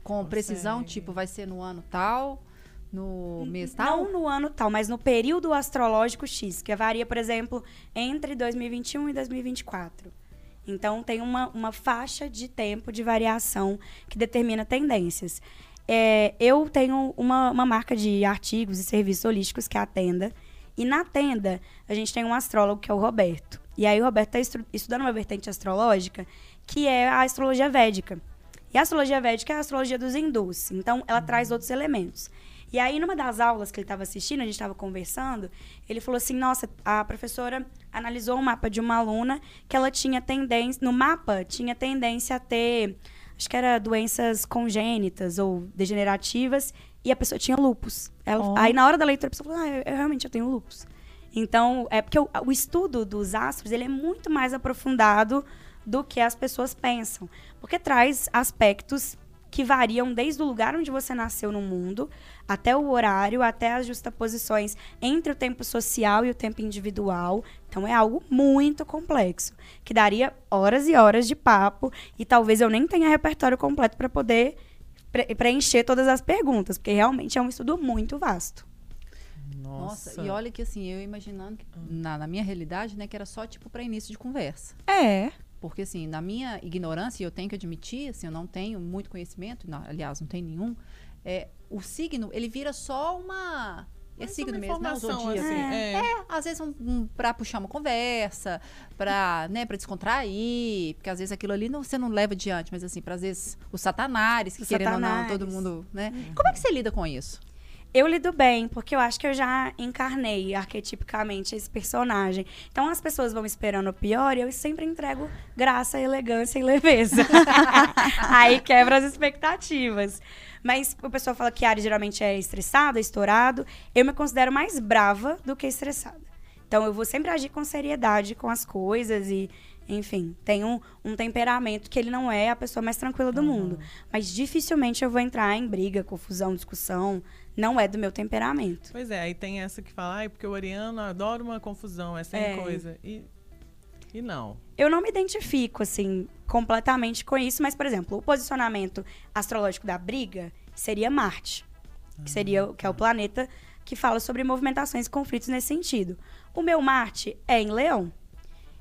Com precisão, tipo, vai ser no ano tal, no mês tal? Não no ano tal, mas no período astrológico X, que varia, por exemplo, entre 2021 e 2024. Então, tem uma, uma faixa de tempo de variação que determina tendências. É, eu tenho uma, uma marca de artigos e serviços holísticos, que é a Tenda. E na Tenda, a gente tem um astrólogo, que é o Roberto. E aí, o Roberto está estudando uma vertente astrológica, que é a astrologia védica. E a astrologia védica é a astrologia dos hindus. Então, ela traz outros elementos. E aí, numa das aulas que ele estava assistindo, a gente estava conversando, ele falou assim: Nossa, a professora analisou o mapa de uma aluna que ela tinha tendência. No mapa, tinha tendência a ter. Acho que era doenças congênitas ou degenerativas. E a pessoa tinha lupus. Ela, Ó. Aí, na hora da leitura, a pessoa falou: Ah, eu, eu realmente eu tenho lupus. Então, é porque o, o estudo dos astros ele é muito mais aprofundado do que as pessoas pensam. Porque traz aspectos que variam desde o lugar onde você nasceu no mundo, até o horário, até as justaposições entre o tempo social e o tempo individual. Então é algo muito complexo, que daria horas e horas de papo e talvez eu nem tenha repertório completo para poder preencher todas as perguntas, porque realmente é um estudo muito vasto. Nossa, e olha que assim, eu imaginando, que, na, na minha realidade, né, que era só tipo para início de conversa. É. Porque, assim, na minha ignorância, e eu tenho que admitir, assim, eu não tenho muito conhecimento, não, aliás, não tenho nenhum, é, o signo, ele vira só uma... É signo mesmo, né? O informação, zodíaco. assim, é. É, às vezes um, um, pra puxar uma conversa, pra, né, pra descontrair, porque às vezes aquilo ali não, você não leva adiante, mas assim, pra às vezes os satanares, que Os querendo ou não, satanares. todo mundo, né? Como é que você lida com isso? Eu lido bem, porque eu acho que eu já encarnei arquetipicamente esse personagem. Então as pessoas vão esperando o pior e eu sempre entrego graça, elegância e leveza. Aí quebra as expectativas. Mas o pessoal fala que Ares geralmente é estressado, estourado. Eu me considero mais brava do que estressada. Então eu vou sempre agir com seriedade com as coisas e, enfim, tenho um, um temperamento que ele não é a pessoa mais tranquila do mundo. Mas dificilmente eu vou entrar em briga, confusão, discussão. Não é do meu temperamento. Pois é, aí tem essa que fala, ai, porque o Oriano adora uma confusão, é sem É. coisa. E, e não. Eu não me identifico, assim, completamente com isso, mas, por exemplo, o posicionamento astrológico da briga seria Marte, que seria o- que é o planeta que fala sobre movimentações e conflitos nesse sentido. O meu Marte é em Leão.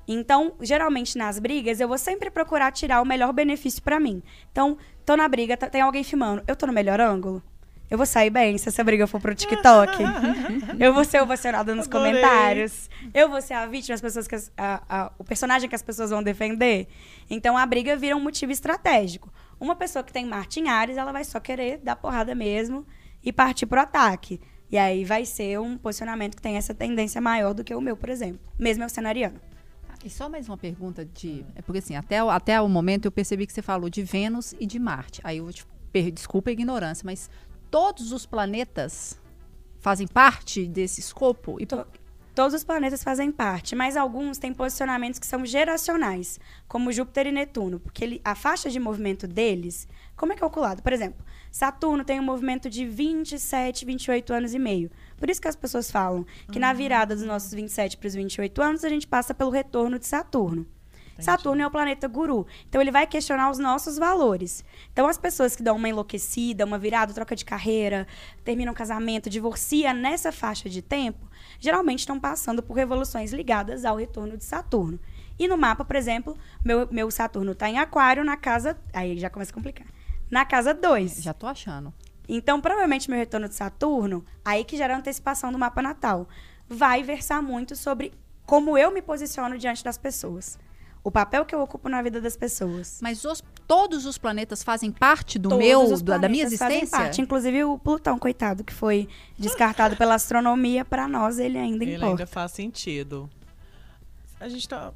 Então, geralmente nas brigas, eu vou sempre procurar tirar o melhor benefício pra mim. Então, tô na briga, tá- tem alguém filmando, eu tô no melhor ângulo? Eu vou sair bem se essa briga for pro TikTok. eu vou ser ovacionada nos Adorei. comentários. Eu vou ser a vítima, as pessoas que as- a- a- o personagem que as pessoas vão defender. Então a briga vira um motivo estratégico. Uma pessoa que tem Marte em Ares, ela vai só querer dar porrada mesmo e partir pro ataque. E aí vai ser um posicionamento que tem essa tendência maior do que o meu, por exemplo. Mesmo eu sendo ariana. E só mais uma pergunta de. É porque assim, até, o- até o momento eu percebi que você falou de Vênus e de Marte. Aí eu vou te per- desculpa a ignorância, mas todos os planetas fazem parte desse escopo? E por- Todos os planetas fazem parte, mas alguns têm posicionamentos que são geracionais, como Júpiter e Netuno, porque ele- a faixa de movimento deles, como é calculado? Por exemplo, Saturno tem um movimento de 27, 28 anos e meio. Por isso que as pessoas falam que na virada dos nossos 27 para os 28 anos, a gente passa pelo retorno de Saturno. Saturno é o planeta guru. Então ele vai questionar os nossos valores. Então as pessoas que dão uma enlouquecida, uma virada, troca de carreira, terminam um casamento, divorcia nessa faixa de tempo, geralmente estão passando por revoluções ligadas ao retorno de Saturno. E no mapa, por exemplo, meu, meu Saturno está em Aquário na casa. Aí já começa a complicar. Na casa 2. Já tô achando. Então, provavelmente, meu retorno de Saturno, aí que gera a antecipação do mapa natal, vai versar muito sobre como eu me posiciono diante das pessoas. O papel que eu ocupo na vida das pessoas. Mas os- todos os planetas fazem parte do Todos meu, os da, da minha planetas fazem existência? parte, inclusive o Plutão, coitado, que foi descartado pela astronomia, para nós ele ainda Ele importa. ainda faz sentido. A gente tá.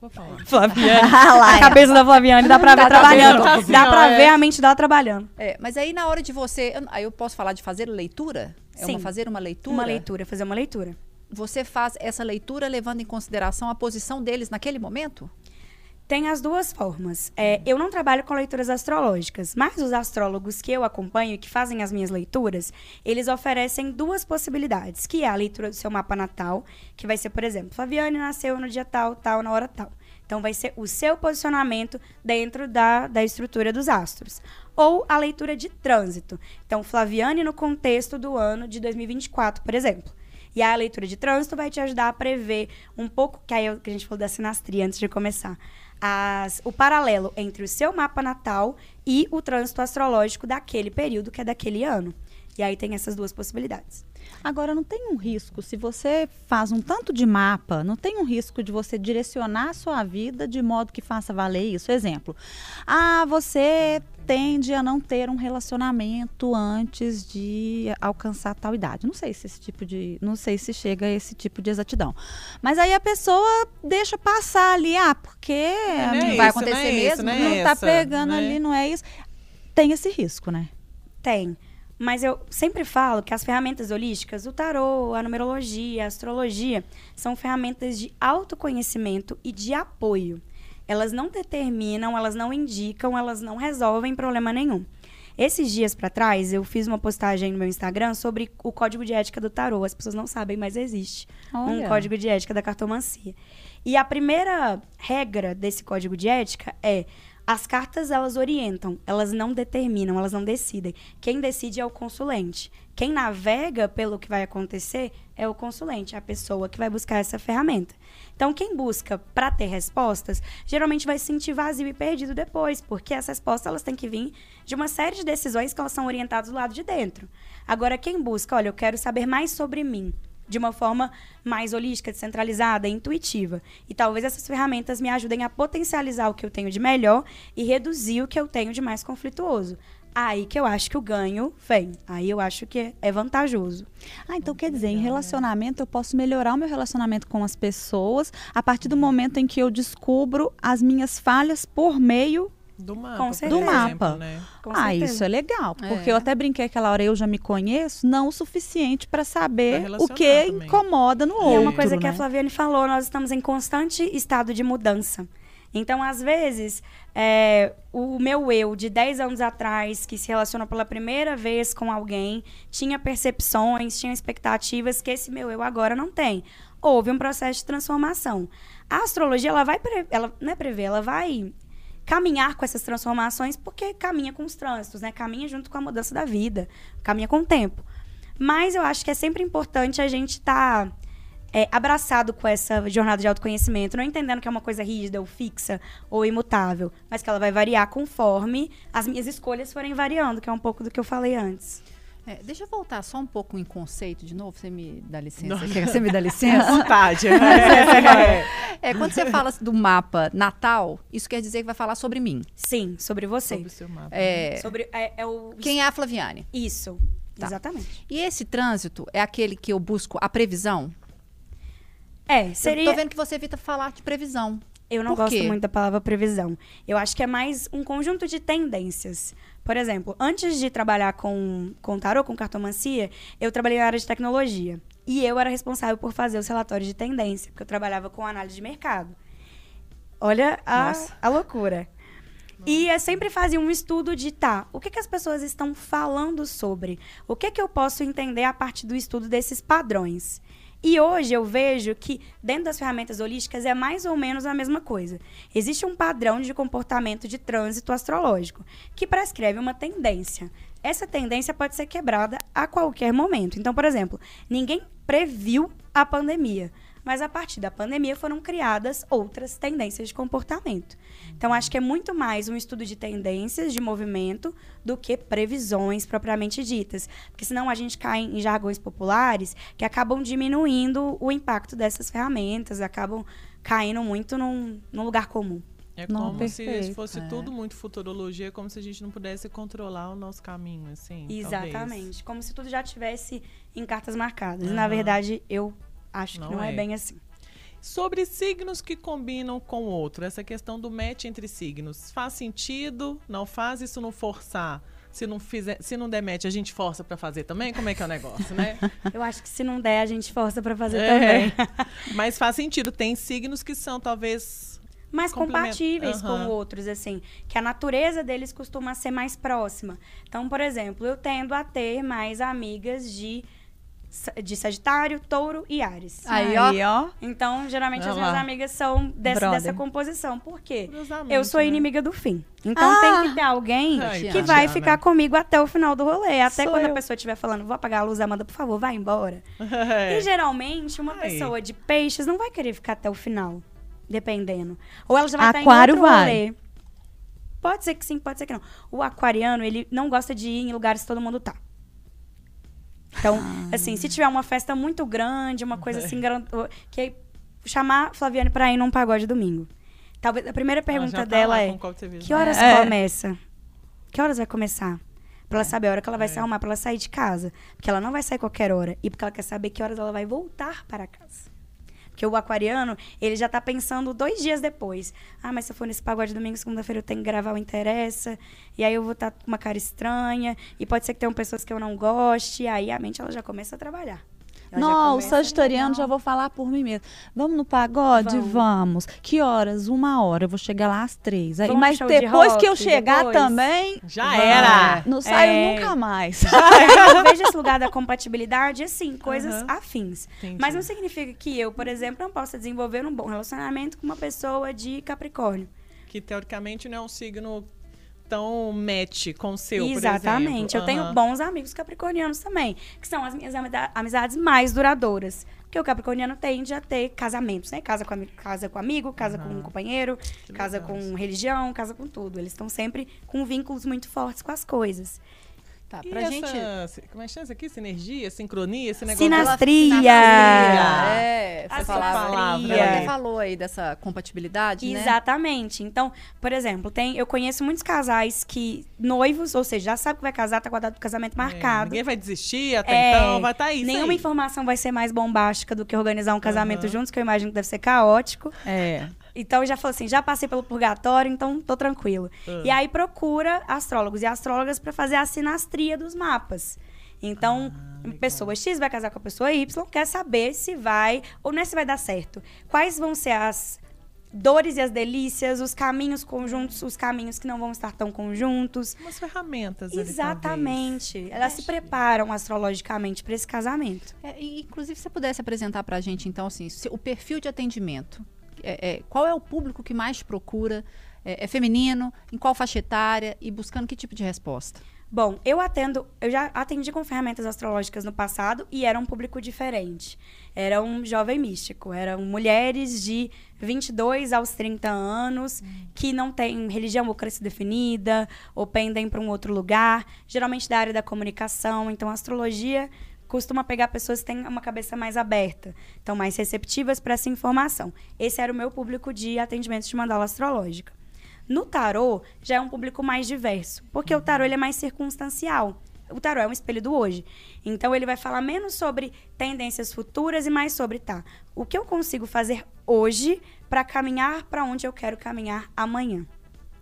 Vou falar. Flaviane. A cabeça da Flaviane dá pra ver Tá trabalhando. Assim, Dá ó, pra é. ver a mente dela trabalhando. É, mas aí na hora de você. eu- Aí eu posso falar de fazer leitura? É Sim. uma fazer uma leitura? Uma leitura, fazer uma leitura. Você faz essa leitura levando em consideração a posição deles naquele momento? Tem as duas formas. É, eu não trabalho com leituras astrológicas, mas os astrólogos que eu acompanho e que fazem as minhas leituras, eles oferecem duas possibilidades, que é a leitura do seu mapa natal, que vai ser, por exemplo, Flaviane nasceu no dia tal, tal, na hora tal. Então, vai ser o seu posicionamento dentro da, da estrutura dos astros. Ou a leitura de trânsito. Então, Flaviane no contexto do ano de 2024, por exemplo. E a leitura de trânsito vai te ajudar a prever um pouco, que aí é a gente falou da sinastria antes de começar, as, o paralelo entre o seu mapa natal e o trânsito astrológico daquele período, que é daquele ano. E aí tem essas duas possibilidades. Agora, não tem um risco, se você faz um tanto de mapa, não tem um risco de você direcionar a sua vida de modo que faça valer isso? Exemplo, ah, você tende a não ter um relacionamento antes de alcançar tal idade. Não sei se esse tipo de, não sei se chega a esse tipo de exatidão. Mas aí a pessoa deixa passar ali, ah, porque Não é não isso, vai acontecer não é mesmo, isso, não não, é tá essa, pegando né? ali, não é isso. Tem esse risco, né? Tem. Mas eu sempre falo que as ferramentas holísticas, o tarô, a numerologia, a astrologia, são ferramentas de autoconhecimento e de apoio. Elas não determinam, elas não indicam, elas não resolvem problema nenhum. Esses dias pra trás, eu fiz uma postagem no meu Instagram sobre o código de ética do tarô. As pessoas não sabem, mas existe um Olha. código de ética da cartomancia. E a primeira regra desse código de ética é as cartas elas orientam, elas não determinam, elas não decidem. Quem decide é o consulente. Quem navega pelo que vai acontecer é o consulente, a pessoa que vai buscar essa ferramenta. Então, quem busca para ter respostas, geralmente vai se sentir vazio e perdido depois, porque as respostas elas têm que vir de uma série de decisões que elas são orientadas do lado de dentro. Agora, quem busca, olha, eu quero saber mais sobre mim, de uma forma mais holística, descentralizada, intuitiva. E talvez essas ferramentas me ajudem a potencializar o que eu tenho de melhor e reduzir o que eu tenho de mais conflituoso. Aí que eu acho que o ganho vem. Aí eu acho que é vantajoso. Ah, então quer dizer, em relacionamento eu posso melhorar o meu relacionamento com as pessoas a partir do momento em que eu descubro as minhas falhas por meio Do mapa. Certeza. Do exemplo, mapa. né? Com ah, certeza. isso é legal. Porque É. eu até brinquei aquela hora, eu já me conheço, não o suficiente para Pra saber o que também. incomoda no E outro. é uma coisa que né? a Flaviane falou, nós estamos em constante estado de mudança. Então, às vezes, é, o meu eu de 10 anos atrás, que se relacionou pela primeira vez com alguém, tinha percepções, tinha expectativas que esse meu eu agora não tem. Houve um processo de transformação. A astrologia, ela vai, pre- ela não é prever, ela vai caminhar com essas transformações porque caminha com os trânsitos, né? Caminha junto com a mudança da vida, caminha com o tempo. Mas eu acho que é sempre importante a gente estar abraçado com essa jornada de autoconhecimento, não entendendo que é uma coisa rígida ou fixa ou imutável, mas que ela vai variar conforme as minhas escolhas forem variando, que é um pouco do que eu falei antes. É, deixa eu voltar só um pouco em conceito de novo. Você me dá licença? Você me dá licença? vontade. É. é, quando você fala do mapa natal, isso quer dizer que vai falar sobre mim. Sim, sobre você. Sobre o seu mapa. É, Sobre é, é o quem é a Flaviane? isso. Tá. Exatamente. E esse trânsito é aquele que eu busco a previsão? É, Eu seria tô vendo que você evita falar de previsão. Eu não Por gosto quê? muito da palavra previsão. Eu acho que é mais um conjunto de tendências. Por exemplo, antes de trabalhar com, com tarô, com cartomancia, eu trabalhei na área de tecnologia. E eu era responsável por fazer os relatórios de tendência, porque eu trabalhava com análise de mercado. Olha a, Nossa. a loucura. E eu sempre fazia um estudo de, tá, o que, que as pessoas estão falando sobre? O que, que eu posso entender a partir do estudo desses padrões? E hoje eu vejo que, dentro das ferramentas holísticas, é mais ou menos a mesma coisa. Existe um padrão de comportamento de trânsito astrológico, que prescreve uma tendência. Essa tendência pode ser quebrada a qualquer momento. Então, por exemplo, ninguém previu a pandemia. Mas a partir da pandemia foram criadas outras tendências de comportamento. Então, acho que é muito mais um estudo de tendências de movimento do que previsões propriamente ditas. Porque senão a gente cai em jargões populares que acabam diminuindo o impacto dessas ferramentas, acabam caindo muito num, num lugar comum. É Não, como se perfeito, fosse é. tudo muito futurologia, como se a gente não pudesse controlar o nosso caminho, assim. Exatamente. Como se tudo já tivesse em cartas marcadas. Aham. Na verdade, eu acho Não que não é. é. bem assim. Sobre signos que combinam com o outro, essa questão do match entre signos, faz sentido? Não faz isso não forçar? Se não fizer, se não der match, a gente força pra fazer também? Como é que é o negócio, né? Eu acho que se não der, a gente força pra fazer É. também. Mas faz sentido. Tem signos que são talvez mais compatíveis Aham. com outros, assim. Que a natureza deles costuma ser mais próxima. Então, por exemplo, eu tendo a ter mais amigas de, de Sagitário, Touro e Ares. Aí, ó. Aí, ó. Então, geralmente, as minhas lá. amigas são dessa, Brother. dessa composição. Por quê? Eu sou né? inimiga do fim. Então, Ah. tem que ter alguém Ai, que Tatiana. vai ficar comigo até o final do rolê. Até Sou quando eu. a pessoa estiver falando, vou apagar a luz, Amanda, por favor, vai embora. É. E geralmente, uma Aí. pessoa de peixes não vai querer ficar até o final, dependendo. Ou ela já vai Aquário estar em outro vai. rolê. Pode ser que sim, pode ser que não. O aquariano, ele não gosta de ir em lugares que todo mundo tá. Então, Ah. assim, se tiver uma festa muito grande, uma coisa assim, gran- que chamar Flaviane pra ir num pagode domingo. Talvez a primeira pergunta tá dela lá é: que horas É. começa? Que horas vai começar? Pra ela saber a hora que ela vai se arrumar, pra ela sair de casa. Porque ela não vai sair qualquer hora. E porque ela quer saber que horas ela vai voltar para casa. Porque o aquariano, ele já tá pensando dois dias depois. Ah, mas se eu for nesse pagode domingo, segunda-feira eu tenho que gravar o Interessa. E aí eu vou estar com uma cara estranha. E pode ser que tenham pessoas que eu não goste. E aí a mente, ela já começa a trabalhar. Ela Não, sagitariano não. já vou falar por mim mesmo. Vamos no pagode? Vamos. Vamos. Que horas? Uma hora. Eu vou chegar lá às três. Aí, Vamos mas show de depois que eu chegar depois? também, Já Vamos. era. não saio É. nunca mais. eu vejo esse lugar da compatibilidade, assim, coisas afins. Entendi. Mas não significa que eu, por exemplo, não possa desenvolver um bom relacionamento com uma pessoa de Capricórnio. Que teoricamente não é um signo tão match com o seu, Exatamente. Eu tenho exemplo. bons amigos capricornianos também, que são as minhas amizades mais duradouras. Porque o capricorniano tende a ter casamentos, né? Casa com, casa com amigo, casa com um companheiro, Que casa legal com religião, casa com tudo. Eles estão sempre com vínculos muito fortes com as coisas. Tá, E pra essa, gente. Como é que chama isso aqui? Sinergia, sincronia, esse negócio. Sinastria! É, essa A palavra. sinastria. Ela até falou aí dessa compatibilidade, né? Exatamente. Então, por exemplo, tem, eu conheço muitos casais que, noivos, ou seja, já sabe que vai casar, tá com a data do casamento É, marcado. ninguém vai desistir até É, então, vai estar tá isso Nenhuma aí. informação vai ser mais bombástica do que organizar um casamento Aham. juntos, que eu imagino que deve ser caótico. É. Então já falou assim, já passei pelo purgatório, então tô tranquilo. Ah. E aí procura astrólogos e astrólogas para fazer a sinastria dos mapas. Então, Ah, pessoa X vai casar com a pessoa Y, quer saber se vai ou não é se vai dar certo. Quais vão ser as dores e as delícias, os caminhos conjuntos, os caminhos que não vão estar tão conjuntos. Umas ferramentas ali, Exatamente. Elas se preparam astrologicamente para esse casamento. É, e, inclusive, se você pudesse apresentar pra gente, então, assim, o perfil de atendimento. É, é, qual é o público que mais procura? É, é feminino? Em qual faixa etária? E buscando que tipo de resposta? Bom, eu atendo, eu já atendi com ferramentas astrológicas no passado e era um público diferente. Era um jovem místico, eram mulheres de 22 aos 30 anos que não têm religião ou crença definida, ou pendem para um outro lugar, geralmente da área da comunicação. Então, a astrologia costuma pegar pessoas que têm uma cabeça mais aberta, então mais receptivas para essa informação. Esse era o meu público de atendimentos de mandala astrológica. No tarô, já é um público mais diverso, porque o tarô ele é mais circunstancial. O tarô é um espelho do hoje. Então, ele vai falar menos sobre tendências futuras e mais sobre, tá, o que eu consigo fazer hoje para caminhar para onde eu quero caminhar amanhã.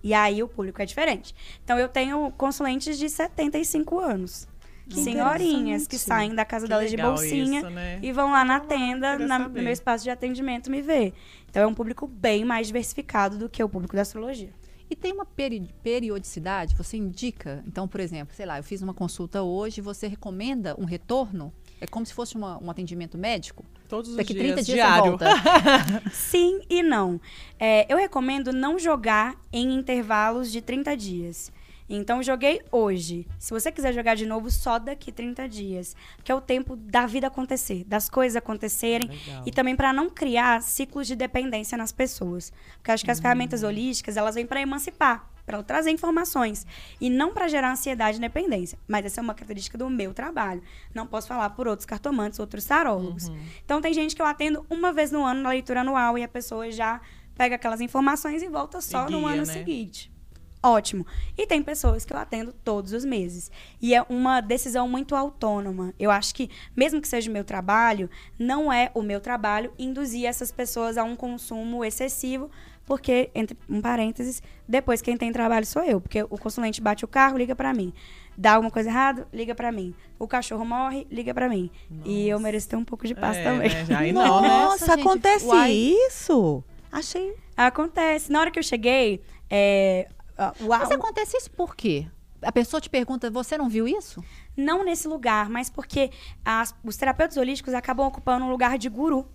E aí, o público é diferente. Então, eu tenho consulentes de 75 anos. Que Senhorinhas que saem da casa Que delas de bolsinha isso, né? e vão lá na tenda, na- no meu espaço de atendimento, me ver. Então é um público bem mais diversificado do que o público da astrologia. E tem uma peri- periodicidade? Você indica? Então, por exemplo, sei lá, eu fiz uma consulta hoje, você recomenda um retorno? É como se fosse uma- um atendimento médico? Todos os Daqui dias, 30 dias diário. volta. Sim e não. É, eu recomendo não jogar em intervalos de 30 dias. Então, joguei hoje. Se você quiser jogar de novo, só daqui 30 dias. Que é o tempo da vida acontecer, das coisas acontecerem. Legal. E também para não criar ciclos de dependência nas pessoas. Porque acho que as ferramentas holísticas, elas vêm para emancipar, para trazer informações. E não para gerar ansiedade e dependência. Mas essa é uma característica do meu trabalho. Não posso falar por outros cartomantes, outros tarólogos. Então, tem gente que eu atendo uma vez no ano na leitura anual e a pessoa já pega aquelas informações e volta só E no guia, ano né? seguinte. Ótimo. E tem pessoas que eu atendo todos os meses. E é uma decisão muito autônoma. Eu acho que, mesmo que seja o meu trabalho, não é o meu trabalho induzir essas pessoas a um consumo excessivo, porque, entre um parênteses, depois quem tem trabalho sou eu. Porque o consulente bate o carro, liga pra mim. Dá alguma coisa errada, liga pra mim. O cachorro morre, liga pra mim. E eu mereço ter um pouco de paz É, também. né? Não, né? Nossa, gente, acontece uai. isso? Achei. Acontece. Na hora que eu cheguei, é, o, Mas acontece isso por quê? A pessoa te pergunta, você não viu isso? não nesse lugar, mas porque as- os terapeutas holísticos acabam ocupando um lugar de guru.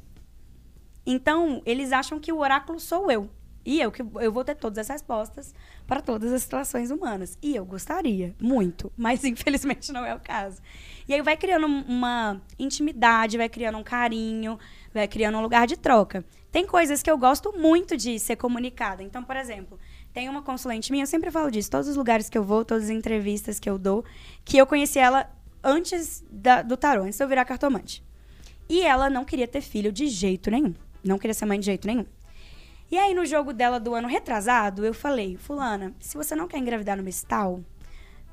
Então, eles acham que o oráculo sou eu. E eu que eu vou ter todas as respostas para todas as situações humanas. E eu gostaria, muito, mas infelizmente não é o caso. E aí vai criando um- uma intimidade, vai criando um carinho, vai criando um lugar de troca. Tem coisas que eu gosto muito de ser comunicada. Então, por exemplo, tem uma consulente minha, eu sempre falo disso, todos os lugares que eu vou, todas as entrevistas que eu dou, que eu conheci ela antes da- do tarô, antes de eu virar cartomante. E ela não queria ter filho de jeito nenhum. Não queria ser mãe de jeito nenhum. E aí, no jogo dela do ano retrasado, eu falei, fulana, se você não quer engravidar no mês tal,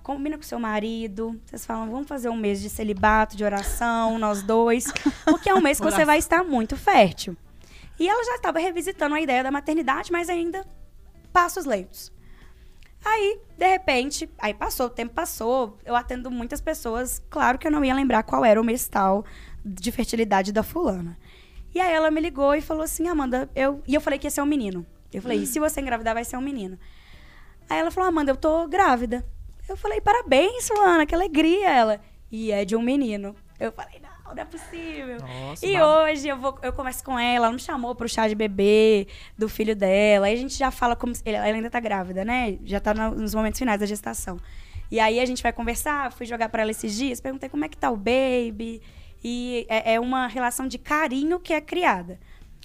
combina com seu marido. Vocês falam, vamos fazer um mês de celibato, de oração, nós dois. Porque é um mês que você vai estar muito fértil. E ela já estava revisitando a ideia da maternidade, mas ainda passos lentos. Aí, de repente, aí passou, o tempo passou, eu atendo muitas pessoas, claro que eu não ia lembrar qual era o mês tal de fertilidade da fulana. E aí ela me ligou e falou assim, Amanda, eu... E eu falei que ia ser um menino. Eu falei, e se você engravidar, vai ser um menino. Aí ela falou, Amanda, eu tô grávida. Eu falei, parabéns, fulana, que alegria. Ela, e é de um menino. Eu falei, não, não é possível. Nossa, e baba- hoje eu, vou, eu converso com ela, ela me chamou pro chá de bebê do filho dela. Aí a gente já fala como. Ela ainda tá grávida, né? Já tá no- nos momentos finais da gestação. E aí a gente vai conversar, fui jogar pra ela esses dias, perguntei como é que tá o baby. E é, é uma relação de carinho que é criada.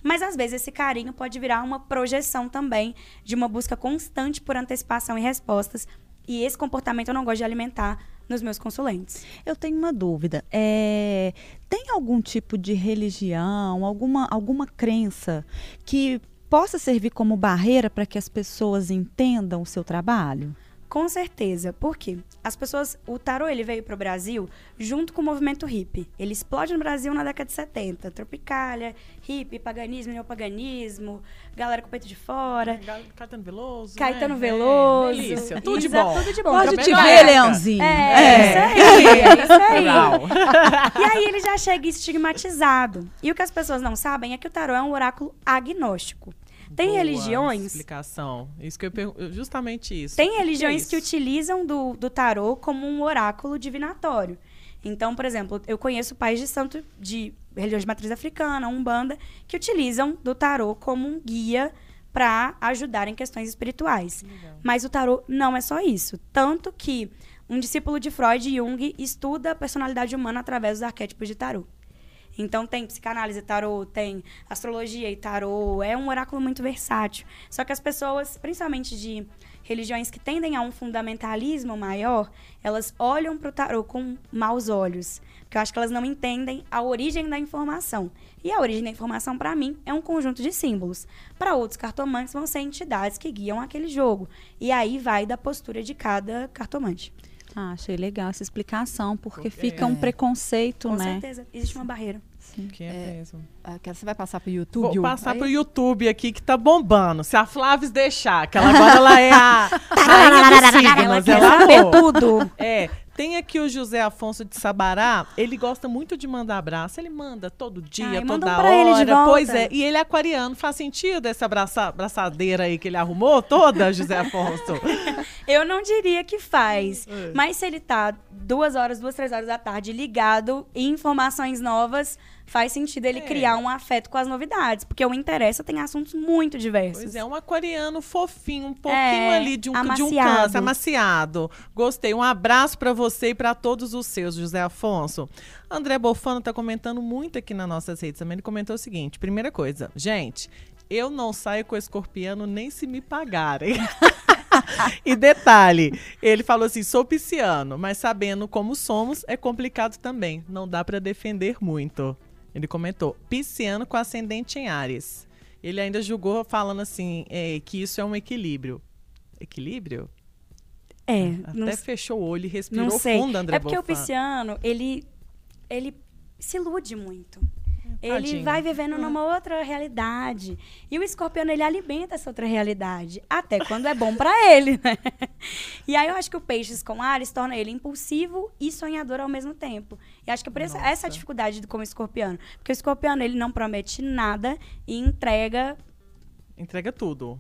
Mas às vezes esse carinho pode virar uma projeção também de uma busca constante por antecipação e respostas. E esse comportamento eu não gosto de alimentar nos meus consulentes. Eu tenho uma dúvida. É, tem algum tipo de religião, alguma, alguma crença que possa servir como barreira para que as pessoas entendam o seu trabalho? Com certeza. Por quê? As pessoas. O tarô ele veio para o Brasil junto com o movimento hippie. Ele explode no Brasil na década de 70. Tropicália, hippie, paganismo, neopaganismo, galera com o peito de fora. Caetano Veloso. Caetano né? Veloso. É, delícia. Tudo de bom. Tudo de bom. Pode te ver, é. Leãozinho. É, isso aí, é isso aí. E aí ele já chega estigmatizado. E o que as pessoas não sabem é que o tarô é um oráculo agnóstico. Tem Boa religiões Explicação. Isso que eu pergunto. Justamente isso. Tem O religiões é que, utilizam do, do tarô como um oráculo divinatório. Então, por exemplo, eu conheço pais de santo de religiões de matriz africana, umbanda, que utilizam do tarô como um guia para ajudar em questões espirituais. Mas o tarô não é só isso. Tanto que um discípulo de Freud, Jung, estuda a personalidade humana através dos arquétipos de tarô. Então tem psicanálise tarô, tem astrologia e tarô, é um oráculo muito versátil. Só que as pessoas, principalmente de religiões que tendem a um fundamentalismo maior, elas olham para o tarô com maus olhos, porque eu acho que elas não entendem a origem da informação. E a origem da informação para mim é um conjunto de símbolos. Para outros cartomantes vão ser entidades que guiam aquele jogo. E aí vai da postura de cada cartomante. Ah, achei legal essa explicação, porque Porque- fica um preconceito, Com né? certeza, existe uma barreira. Que é mesmo. Ah, que Você vai passar pro YouTube? Vou passar Aí- pro YouTube aqui que tá bombando. Se a Flávia deixar, que ela agora ela é a rainha dos signos. quer Ela saber amou. tudo. É, tem aqui o José Afonso de Sabará, ele gosta muito de mandar abraço, ele manda todo dia, Ai, toda manda um hora. ele de volta. Pois é, e ele é aquariano, faz sentido essa abraça, abraçadeira aí que ele arrumou toda, José Afonso? Eu não diria que faz. É. Mas se ele tá duas horas, duas, três horas da tarde ligado em informações novas, faz sentido ele É. criar um afeto com as novidades. Porque o Interessa tem assuntos muito diversos. Pois é, um aquariano fofinho, um pouquinho É, ali de um, de um amaciado. câncer, amaciado. Gostei. Um abraço pra você e pra todos os seus, José Afonso. André Bofano tá comentando muito aqui nas nossas redes também. Ele comentou o seguinte: primeira coisa, gente, eu não saio com escorpiano nem se me pagarem. e detalhe, ele falou assim: sou pisciano, mas sabendo como somos, é complicado também. Não dá pra defender muito. Ele comentou: pisciano com ascendente em Ares. Ele ainda julgou falando assim é, que isso é um equilíbrio. Equilíbrio? É, não, Até fechou o olho e respirou não fundo, André é porque o Bofan. pisciano, ele, ele se ilude muito. Ele tadinho. vai vivendo numa outra realidade. E o escorpiano, ele alimenta essa outra realidade. Até quando é bom pra ele, né? E aí eu acho que o peixes com Ares torna ele impulsivo e sonhador ao mesmo tempo. E acho que é por essa, essa a dificuldade do- como escorpiano. Porque o escorpiano, ele não promete nada e entrega Entrega tudo.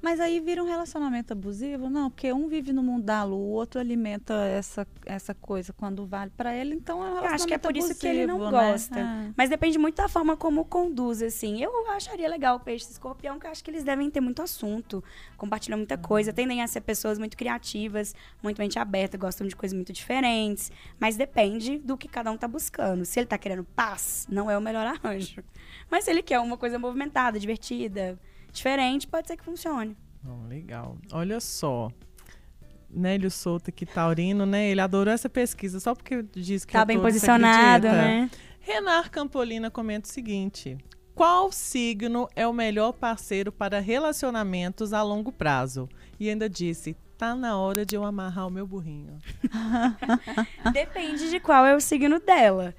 Mas aí vira um relacionamento abusivo? Não, porque um vive no mundo da lua, o outro alimenta essa, essa coisa quando vale pra ele, então é um relacionamento acho que é por isso que ele não abusivo, né? gosta. É. Mas depende muito da forma como conduz, assim. Eu acharia legal o peixe escorpião, que eu acho que eles devem ter muito assunto, compartilham muita coisa, tendem a ser pessoas muito criativas, muito mente aberta, gostam de coisas muito diferentes. Mas depende do que cada um tá buscando. Se ele tá querendo paz, não é o melhor arranjo. Mas se ele quer uma coisa movimentada, divertida, diferente, pode ser que funcione. Bom, legal. Olha só. Nélio Souto aqui, Taurino, né? Ele adorou essa pesquisa, só porque diz que Tá bem posicionado, né? Renar Campolina comenta o seguinte: Qual signo é o melhor parceiro para relacionamentos a longo prazo? E ainda disse: Tá na hora de eu amarrar o meu burrinho. Depende de qual é o signo dela.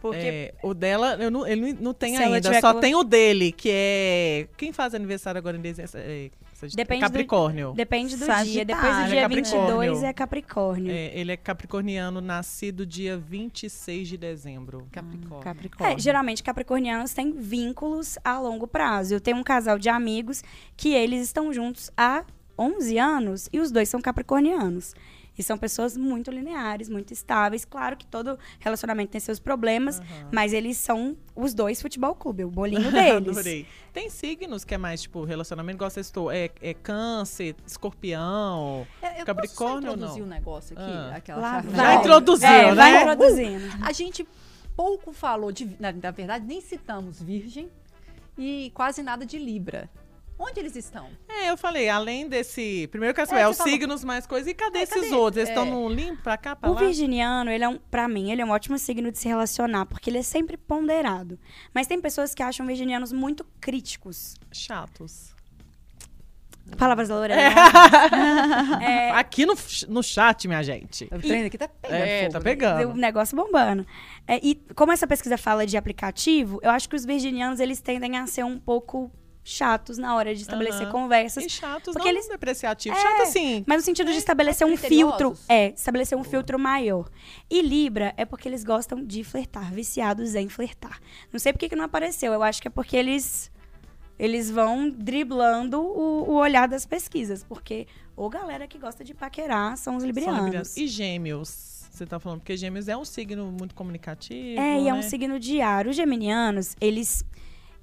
Porque É, o dela, eu não, ele não- tem Se ainda, só colo- tem o dele, que é. Quem faz aniversário agora em dezembro? É, Sagit- Depende do- Capricórnio. depende do dia. Sagitário, Depois do é dia Capricórnio. 22 é Capricórnio. É, ele é capricorniano, nascido dia 26 de dezembro. Capricórnio. Capricórnio. É, geralmente capricornianos têm vínculos a longo prazo. Eu tenho um casal de amigos que eles estão juntos há 11 anos e os dois são capricornianos. E são pessoas muito lineares, muito estáveis. Claro que todo relacionamento tem seus problemas, mas eles são os dois futebol clube, o bolinho deles. Adorei. Tem signos que é mais, tipo, relacionamento, igual você citou, é, é câncer, escorpião. É, eu Capricórnio ou não? um negócio aqui? Ah. Aquela Lá chave- vai. Já introduziu, é, né? vai introduzindo. A gente pouco falou de. Na, na verdade, nem citamos Virgem e quase nada de Libra. Onde eles estão? É, eu falei, além desse. Primeiro eu quero É, saber, é, você os falou- signos, mais coisas. E cadê É, esses cadê? outros? Eles estão É. no limpo pra cá, pra O lá? virginiano, ele é um, pra mim, ele é um ótimo signo de se relacionar, porque ele é sempre ponderado. Mas tem pessoas que acham virginianos muito críticos. Chatos. Palavras da Lorena. É, Aqui no, no chat, minha gente. O treino aqui tá pegando. É, fogo, tá pegando. o negócio bombando. É, e como essa pesquisa fala de aplicativo, eu acho que os virginianos, eles tendem a ser um pouco chatos na hora de estabelecer Aham. conversas. E chatos, Porque não eles- depreciativos. É, Chato assim. Mas no sentido de estabelecer um mais criteriosos. filtro. É, estabelecer um filtro maior. E Libra é porque eles gostam de flertar, viciados em flertar. Não sei por que que não apareceu. Eu acho que é porque eles. Eles vão driblando o, o olhar das pesquisas. Porque ou galera que gosta de paquerar são os São librianos. librianos. E gêmeos? Você tá falando, porque gêmeos é um signo muito comunicativo. É, e é um né? signo ar. Os geminianos, eles,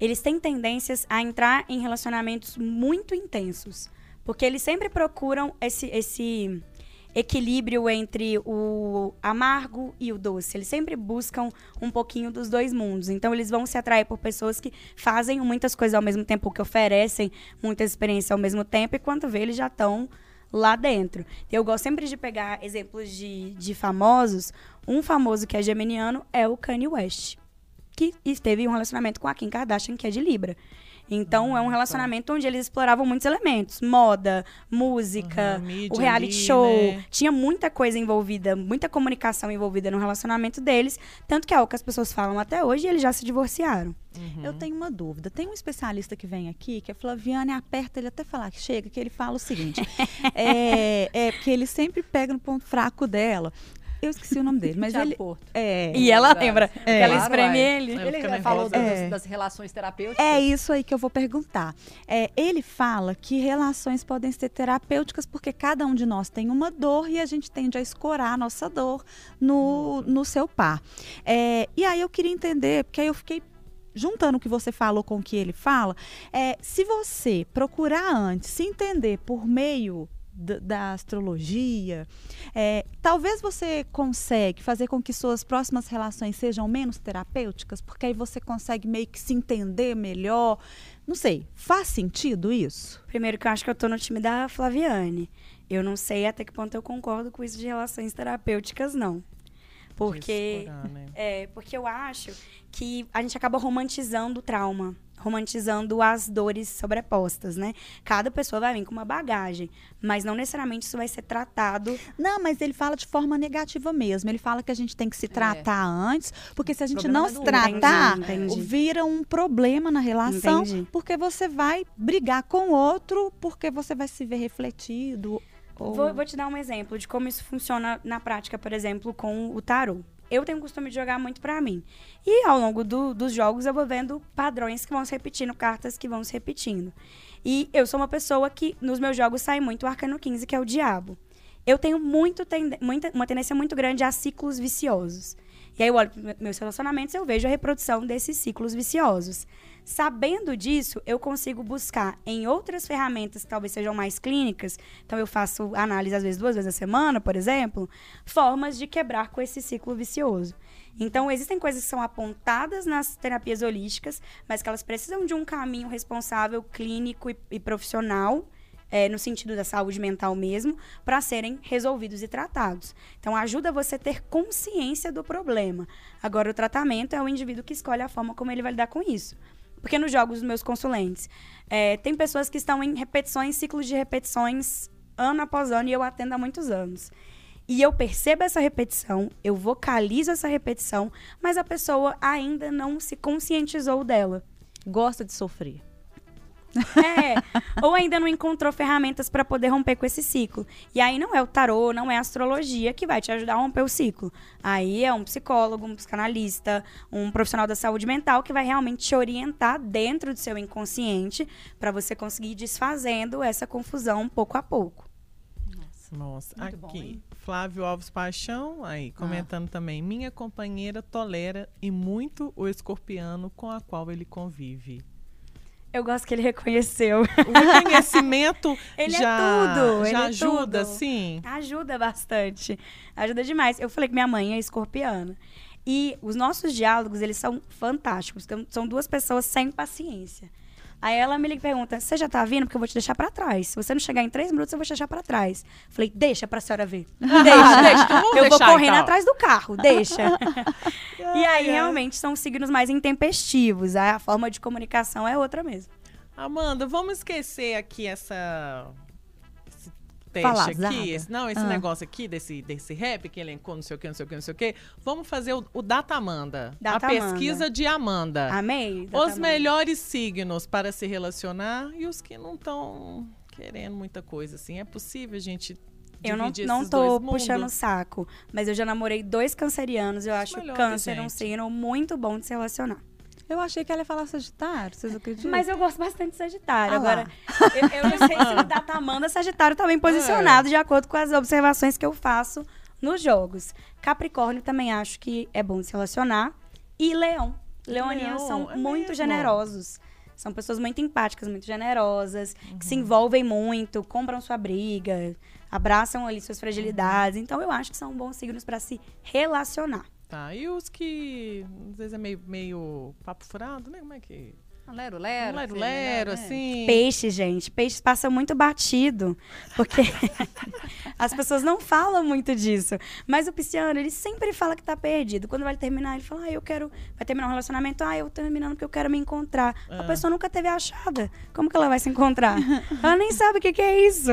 eles têm tendências a entrar em relacionamentos muito intensos. Porque eles sempre procuram esse, esse equilíbrio entre o amargo e o doce. Eles sempre buscam um pouquinho dos dois mundos. Então, eles vão se atrair por pessoas que fazem muitas coisas ao mesmo tempo, que oferecem muitas experiências ao mesmo tempo, e quando vê, eles já estão lá dentro. Eu gosto sempre de pegar exemplos de, de famosos. Um famoso que é geminiano é o Kanye West, que esteve em um relacionamento com a Kim Kardashian, que é de Libra. Então, Ah, é um relacionamento onde eles exploravam muitos elementos. Moda, música, mídia o reality ali, show. né? Tinha muita coisa envolvida, muita comunicação envolvida no relacionamento deles. Tanto que é o que as pessoas falam até hoje e eles já se divorciaram. Eu tenho uma dúvida. Tem um especialista que vem aqui, que é Flaviane, aperta ele até falar que chega, que ele fala o seguinte: é, é porque ele sempre pega no ponto fraco dela. Eu esqueci o nome dele, mas Thiago ele. Porto. É, E ela lembra que É. ela Claro, espreme uai. ele. É, Ele fica falou das, É. das relações terapêuticas. É isso aí que eu vou perguntar. É, ele fala que relações podem ser terapêuticas porque cada um de nós tem uma dor e a gente tende a escorar a nossa dor no, no seu par. É, e aí eu queria entender, porque aí eu fiquei juntando o que você falou com o que ele fala. É, se você procurar antes se entender por meio da, astrologia, é, talvez você consegue fazer com que suas próximas relações sejam menos terapêuticas, porque aí você consegue meio que se entender melhor. Não sei, faz sentido isso? Primeiro que eu acho que eu tô no time da Flaviane. Eu não sei até que ponto eu concordo com isso de relações terapêuticas, não. Porque né? É, porque eu acho que a gente acaba romantizando o trauma, romantizando as dores sobrepostas, né? Cada pessoa vai vir com uma bagagem, mas não necessariamente isso vai ser tratado. Não, mas ele fala de forma negativa mesmo. Ele fala que a gente tem que se tratar antes, porque se a gente Problema não é se tratar. Entendi, entendi. vira um problema na relação, Entendi. porque você vai brigar com o outro, porque você vai se ver refletido. Ou... Vou, vou te dar um exemplo de como isso funciona na prática, por exemplo, com o tarô. Eu tenho o costume de jogar muito pra mim. E ao longo do- dos jogos eu vou vendo padrões que vão se repetindo, cartas que vão se repetindo. E eu sou uma pessoa que nos meus jogos sai muito o Arcano 15, que é o diabo. Eu tenho muito tende- muita, uma tendência muito grande a ciclos viciosos. E aí eu olho para meus relacionamentos e eu vejo a reprodução desses ciclos viciosos. Sabendo disso, eu consigo buscar em outras ferramentas que talvez sejam mais clínicas. Então eu faço análise às vezes duas vezes a semana, por exemplo, formas de quebrar com esse ciclo vicioso. Então existem coisas que são apontadas nas terapias holísticas, mas que elas precisam de um caminho responsável, clínico e, e profissional é, no sentido da saúde mental mesmo, para serem resolvidos e tratados. Então, ajuda você a ter consciência do problema. Agora, o tratamento é o indivíduo que escolhe a forma como ele vai lidar com isso. Porque nos jogos dos meus consulentes, é, tem pessoas que estão em repetições, ciclos de repetições, ano após ano, e eu atendo há muitos anos. E eu percebo essa repetição, eu vocalizo essa repetição, mas a pessoa ainda não se conscientizou dela. Gosta de sofrer. É, ou ainda não encontrou ferramentas para poder romper com esse ciclo. E aí não é o tarô, não é a astrologia que vai te ajudar a romper o ciclo. Aí é um psicólogo, um psicanalista, um profissional da saúde mental que vai realmente te orientar dentro do seu inconsciente para você conseguir ir desfazendo essa confusão pouco a pouco. Nossa, Muito aqui. bom, hein? Flávio Alves Paixão, aí, comentando também. Minha companheira tolera e muito o escorpiano com a qual ele convive. Eu gosto que ele reconheceu. O reconhecimento Ele é já, tudo, ele já é ajuda, tudo. sim. Ajuda bastante. Ajuda demais. Eu falei que minha mãe é escorpiana. E os nossos diálogos, eles são fantásticos. Então, São duas pessoas sem paciência. Aí ela me liga e pergunta: Você já tá vindo? Porque eu vou te deixar pra trás. Se você não chegar em três minutos, eu vou te deixar pra trás. Falei: Deixa pra senhora ver. Deixa, deixa. Eu vou deixar, correndo então. atrás do carro. Deixa. e aí, realmente, são signos mais intempestivos. Aí a forma de comunicação é outra mesmo. Amanda, vamos esquecer aqui essa. Teste Falazada. aqui. esse- não, esse Ah. negócio aqui desse, desse rap que elencou, não sei o que, não sei o que, não sei o que. Vamos fazer o, o Data Amanda. Data a Amanda. pesquisa de Amanda. Amei. Os Data melhores signos para se relacionar e os que não estão querendo muita coisa, assim. É possível a gente Eu não, não tô puxando o saco, mas eu já namorei dois cancerianos. Eu acho melhores, câncer um signo muito bom de se relacionar. Eu achei que ela ia falar Sagitário, vocês acreditam? Mas eu gosto bastante de Sagitário. Ah. Agora, eu, eu não sei se o Datamanda Sagitário tá bem posicionado de acordo com as observações que eu faço nos jogos. Capricórnio também acho que é bom de se relacionar. E Leão. Leoninos Leão, são é muito mesmo? generosos. São pessoas muito empáticas, muito generosas, que Uhum. se envolvem muito, compram sua briga, abraçam ali suas fragilidades. Então eu acho que são bons signos para se relacionar. Tá, e os que às vezes é meio, meio papo furado, né? Como é que... Lero, Um lero. lero, lero, né? assim. Peixes, gente. Peixes passa muito batido. Porque as pessoas não falam muito disso. Mas o pisciano, ele sempre fala que tá perdido. Quando vai terminar, ele fala, ah, eu quero... Vai terminar um relacionamento, ah, eu tô terminando porque eu quero me encontrar. A Ah. pessoa nunca teve achada. Como que ela vai se encontrar? ela nem sabe o que, que é isso.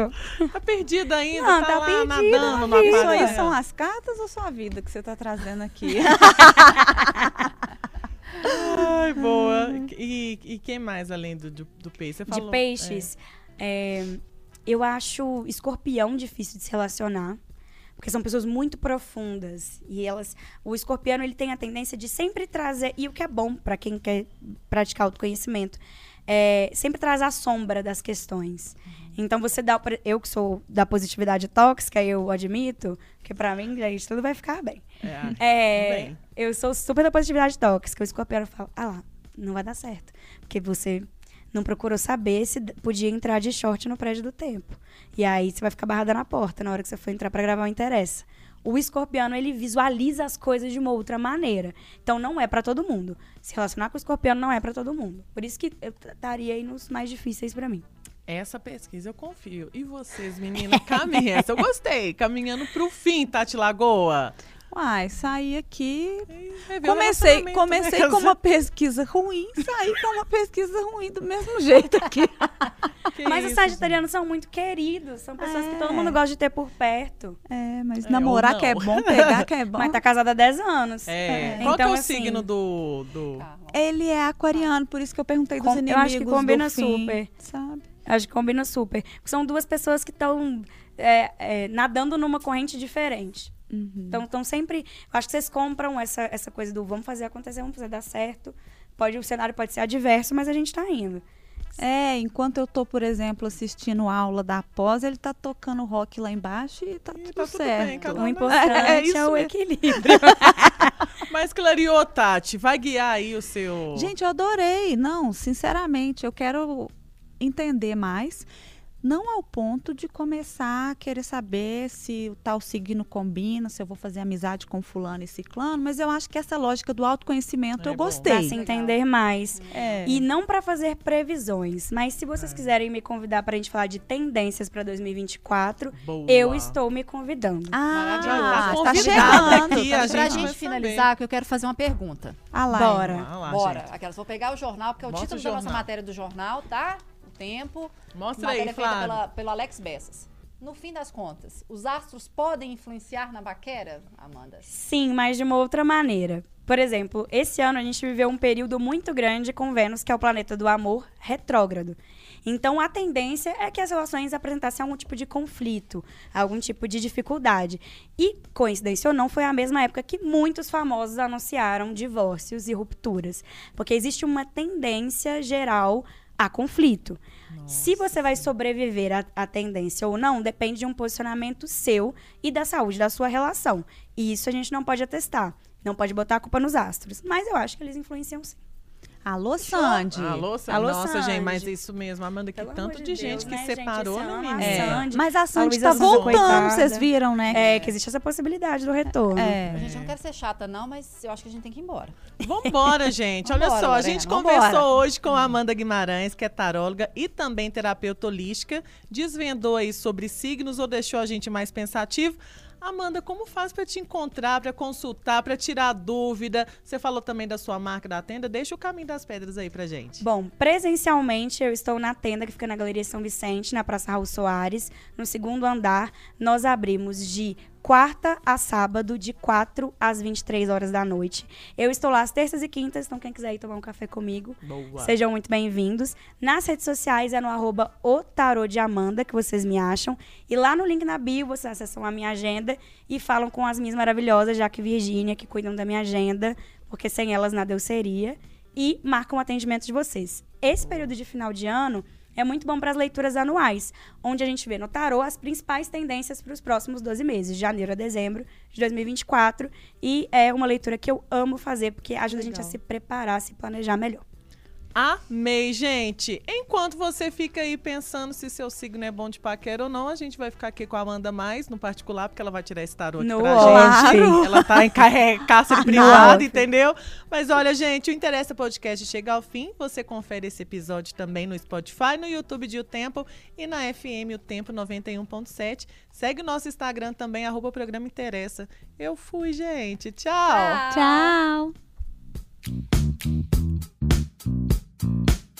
Tá perdida ainda, Não, tá, tá lá perdida nadando. Isso aí são as cartas ou sua vida que você tá trazendo aqui? Ai, boa. E, e quem mais além do, do, do peixe? Você de falou, peixes, é, eu acho escorpião difícil de se relacionar. Porque são pessoas muito profundas. E elas. O escorpiano ele tem a tendência de sempre trazer. E o que é bom para quem quer praticar autoconhecimento. É, sempre traz a sombra das questões. Então você dá. Eu que sou da positividade tóxica, eu admito, que para mim, gente, tudo vai ficar bem. É, É, Bem. Eu sou super da positividade tóxica. O escorpião fala, ah lá, não vai dar certo. Porque você não procurou saber se podia entrar de short no prédio do tempo. E aí você vai ficar barrada na porta na hora que você for entrar pra gravar o Interessa. O escorpiano, ele visualiza as coisas de uma outra maneira. Então não é pra todo mundo. Se relacionar com o escorpiano não é pra todo mundo. Por isso que eu estaria aí nos mais difíceis pra mim. Essa pesquisa eu confio. E vocês, meninas. Essa eu gostei. Caminhando pro fim, Tati Lagoa. Uai, saí aqui. E Comecei, comecei né? com uma pesquisa ruim, saí com uma pesquisa ruim do mesmo jeito aqui. Que Mas os isso, sagitarianos são muito queridos. São pessoas que todo É. mundo gosta de ter por perto. É, mas É, namorar que é bom, pegar que é bom. Mas tá casada há 10 anos. É. Então, Qual que é o assim, signo do... do... Ele é aquariano, por isso que eu perguntei dos Com- eu inimigos acho que combina do fim, super. Sabe? Acho que combina super. São duas pessoas que estão nadando numa corrente diferente. Então, estão sempre. Eu acho que vocês compram essa, essa coisa do vamos fazer acontecer, vamos fazer dar certo. Pode, o cenário pode ser adverso, mas a gente tá indo. É, enquanto eu tô, por exemplo, assistindo aula da pós, ele tá tocando rock lá embaixo e tá E tudo tá tudo certo. bem, cada O um importante É é, isso o equilíbrio. Mas clareou, Tati, vai guiar aí o seu. Gente, eu adorei. Não, sinceramente, eu quero entender mais. Não ao ponto de começar a querer saber se o tal signo combina, se eu vou fazer amizade com fulano e ciclano, mas eu acho que essa lógica do autoconhecimento É eu bom. gostei. Pra se entender mais. É. E não para fazer previsões, mas se vocês quiserem me convidar pra gente falar de tendências pra 2024, Boa. eu estou me convidando. Ah, Já tá chegando. aqui, a pra gente saber. finalizar, que eu quero fazer uma pergunta. Ah lá, Bora. Ah lá, Bora. gente. Aquelas, vou pegar o jornal, porque é o título o da nossa matéria do jornal, tá? O tempo. Mostra aí, feita Flávio. pela, pelo Alex Bessas. No fim das contas, os astros podem influenciar na baquera, Amanda? Sim, mas de uma outra maneira. Por exemplo, esse ano a gente viveu um período muito grande com Vênus, que é o planeta do amor, retrógrado. Então, a tendência é que as relações apresentassem algum tipo de conflito, algum tipo de dificuldade. E, coincidência ou não, foi a mesma época que muitos famosos anunciaram divórcios e rupturas. Porque existe uma tendência geral a conflito. Se você vai sobreviver à, à tendência ou não, depende de um posicionamento seu e da saúde da sua relação. E isso a gente não pode atestar. Não pode botar a culpa nos astros. Mas eu acho que eles influenciam sim. Alô, Sandy. Alô, Sandy. Alô, Nossa, Sandy. gente, mas isso mesmo, Amanda, que Pelo tanto de de gente Deus, que né, gente? separou, né, ano a menina? É, Sandy. mas a Sandy tá Sonza, voltando, coitada. vocês viram, né? É, que existe essa possibilidade do retorno. É. Gente, eu não quero ser chata, não, mas eu acho que a gente tem que ir embora. Vambora, gente. Olha Vambora, só, a Lorena, gente vambora. conversou hoje com a Amanda Guimarães, que é taróloga e também terapeuta holística. Desvendou aí sobre signos ou deixou a gente mais pensativo. Amanda, como faz para te encontrar, para consultar, para tirar dúvida? Você falou também da sua marca da tenda. Deixa o caminho das pedras aí pra gente. Bom, presencialmente eu estou na tenda que fica na Galeria São Vicente, na Praça Raul Soares, no segundo andar. Nós abrimos de quarta a sábado, de 4 às 23 horas da noite. Eu estou lá às terças e quintas, então quem quiser ir tomar um café comigo, Boa. Sejam muito bem-vindos. Nas redes sociais é no arroba o tarô de Amanda, que vocês me acham. E lá no link na bio, vocês acessam a minha agenda e falam com as minhas maravilhosas, Jaque e Virgínia, que cuidam da minha agenda, porque sem elas nada eu seria. E marcam o atendimento de vocês. Esse período de final de ano é muito bom para as leituras anuais, onde a gente vê no tarô as principais tendências para os próximos 12 meses, de janeiro a dezembro de 2024. E é uma leitura que eu amo fazer, porque ajuda a gente a Legal. se preparar, se planejar melhor. Amei, gente. Enquanto você fica aí pensando se seu signo é bom de paquera ou não, a gente vai ficar aqui com a Amanda mais, no particular, porque ela vai tirar esse tarô aqui No pra off. gente. Ela tá em ca- cárcere privado, off. entendeu? Mas olha, gente, o Interessa Podcast chega ao fim. Você confere esse episódio também no Spotify, no YouTube de O Tempo e na FM O Tempo 91.7. Segue o nosso Instagram também, arroba programa Interessa. Eu fui, gente. Tchau. Tchau. thank you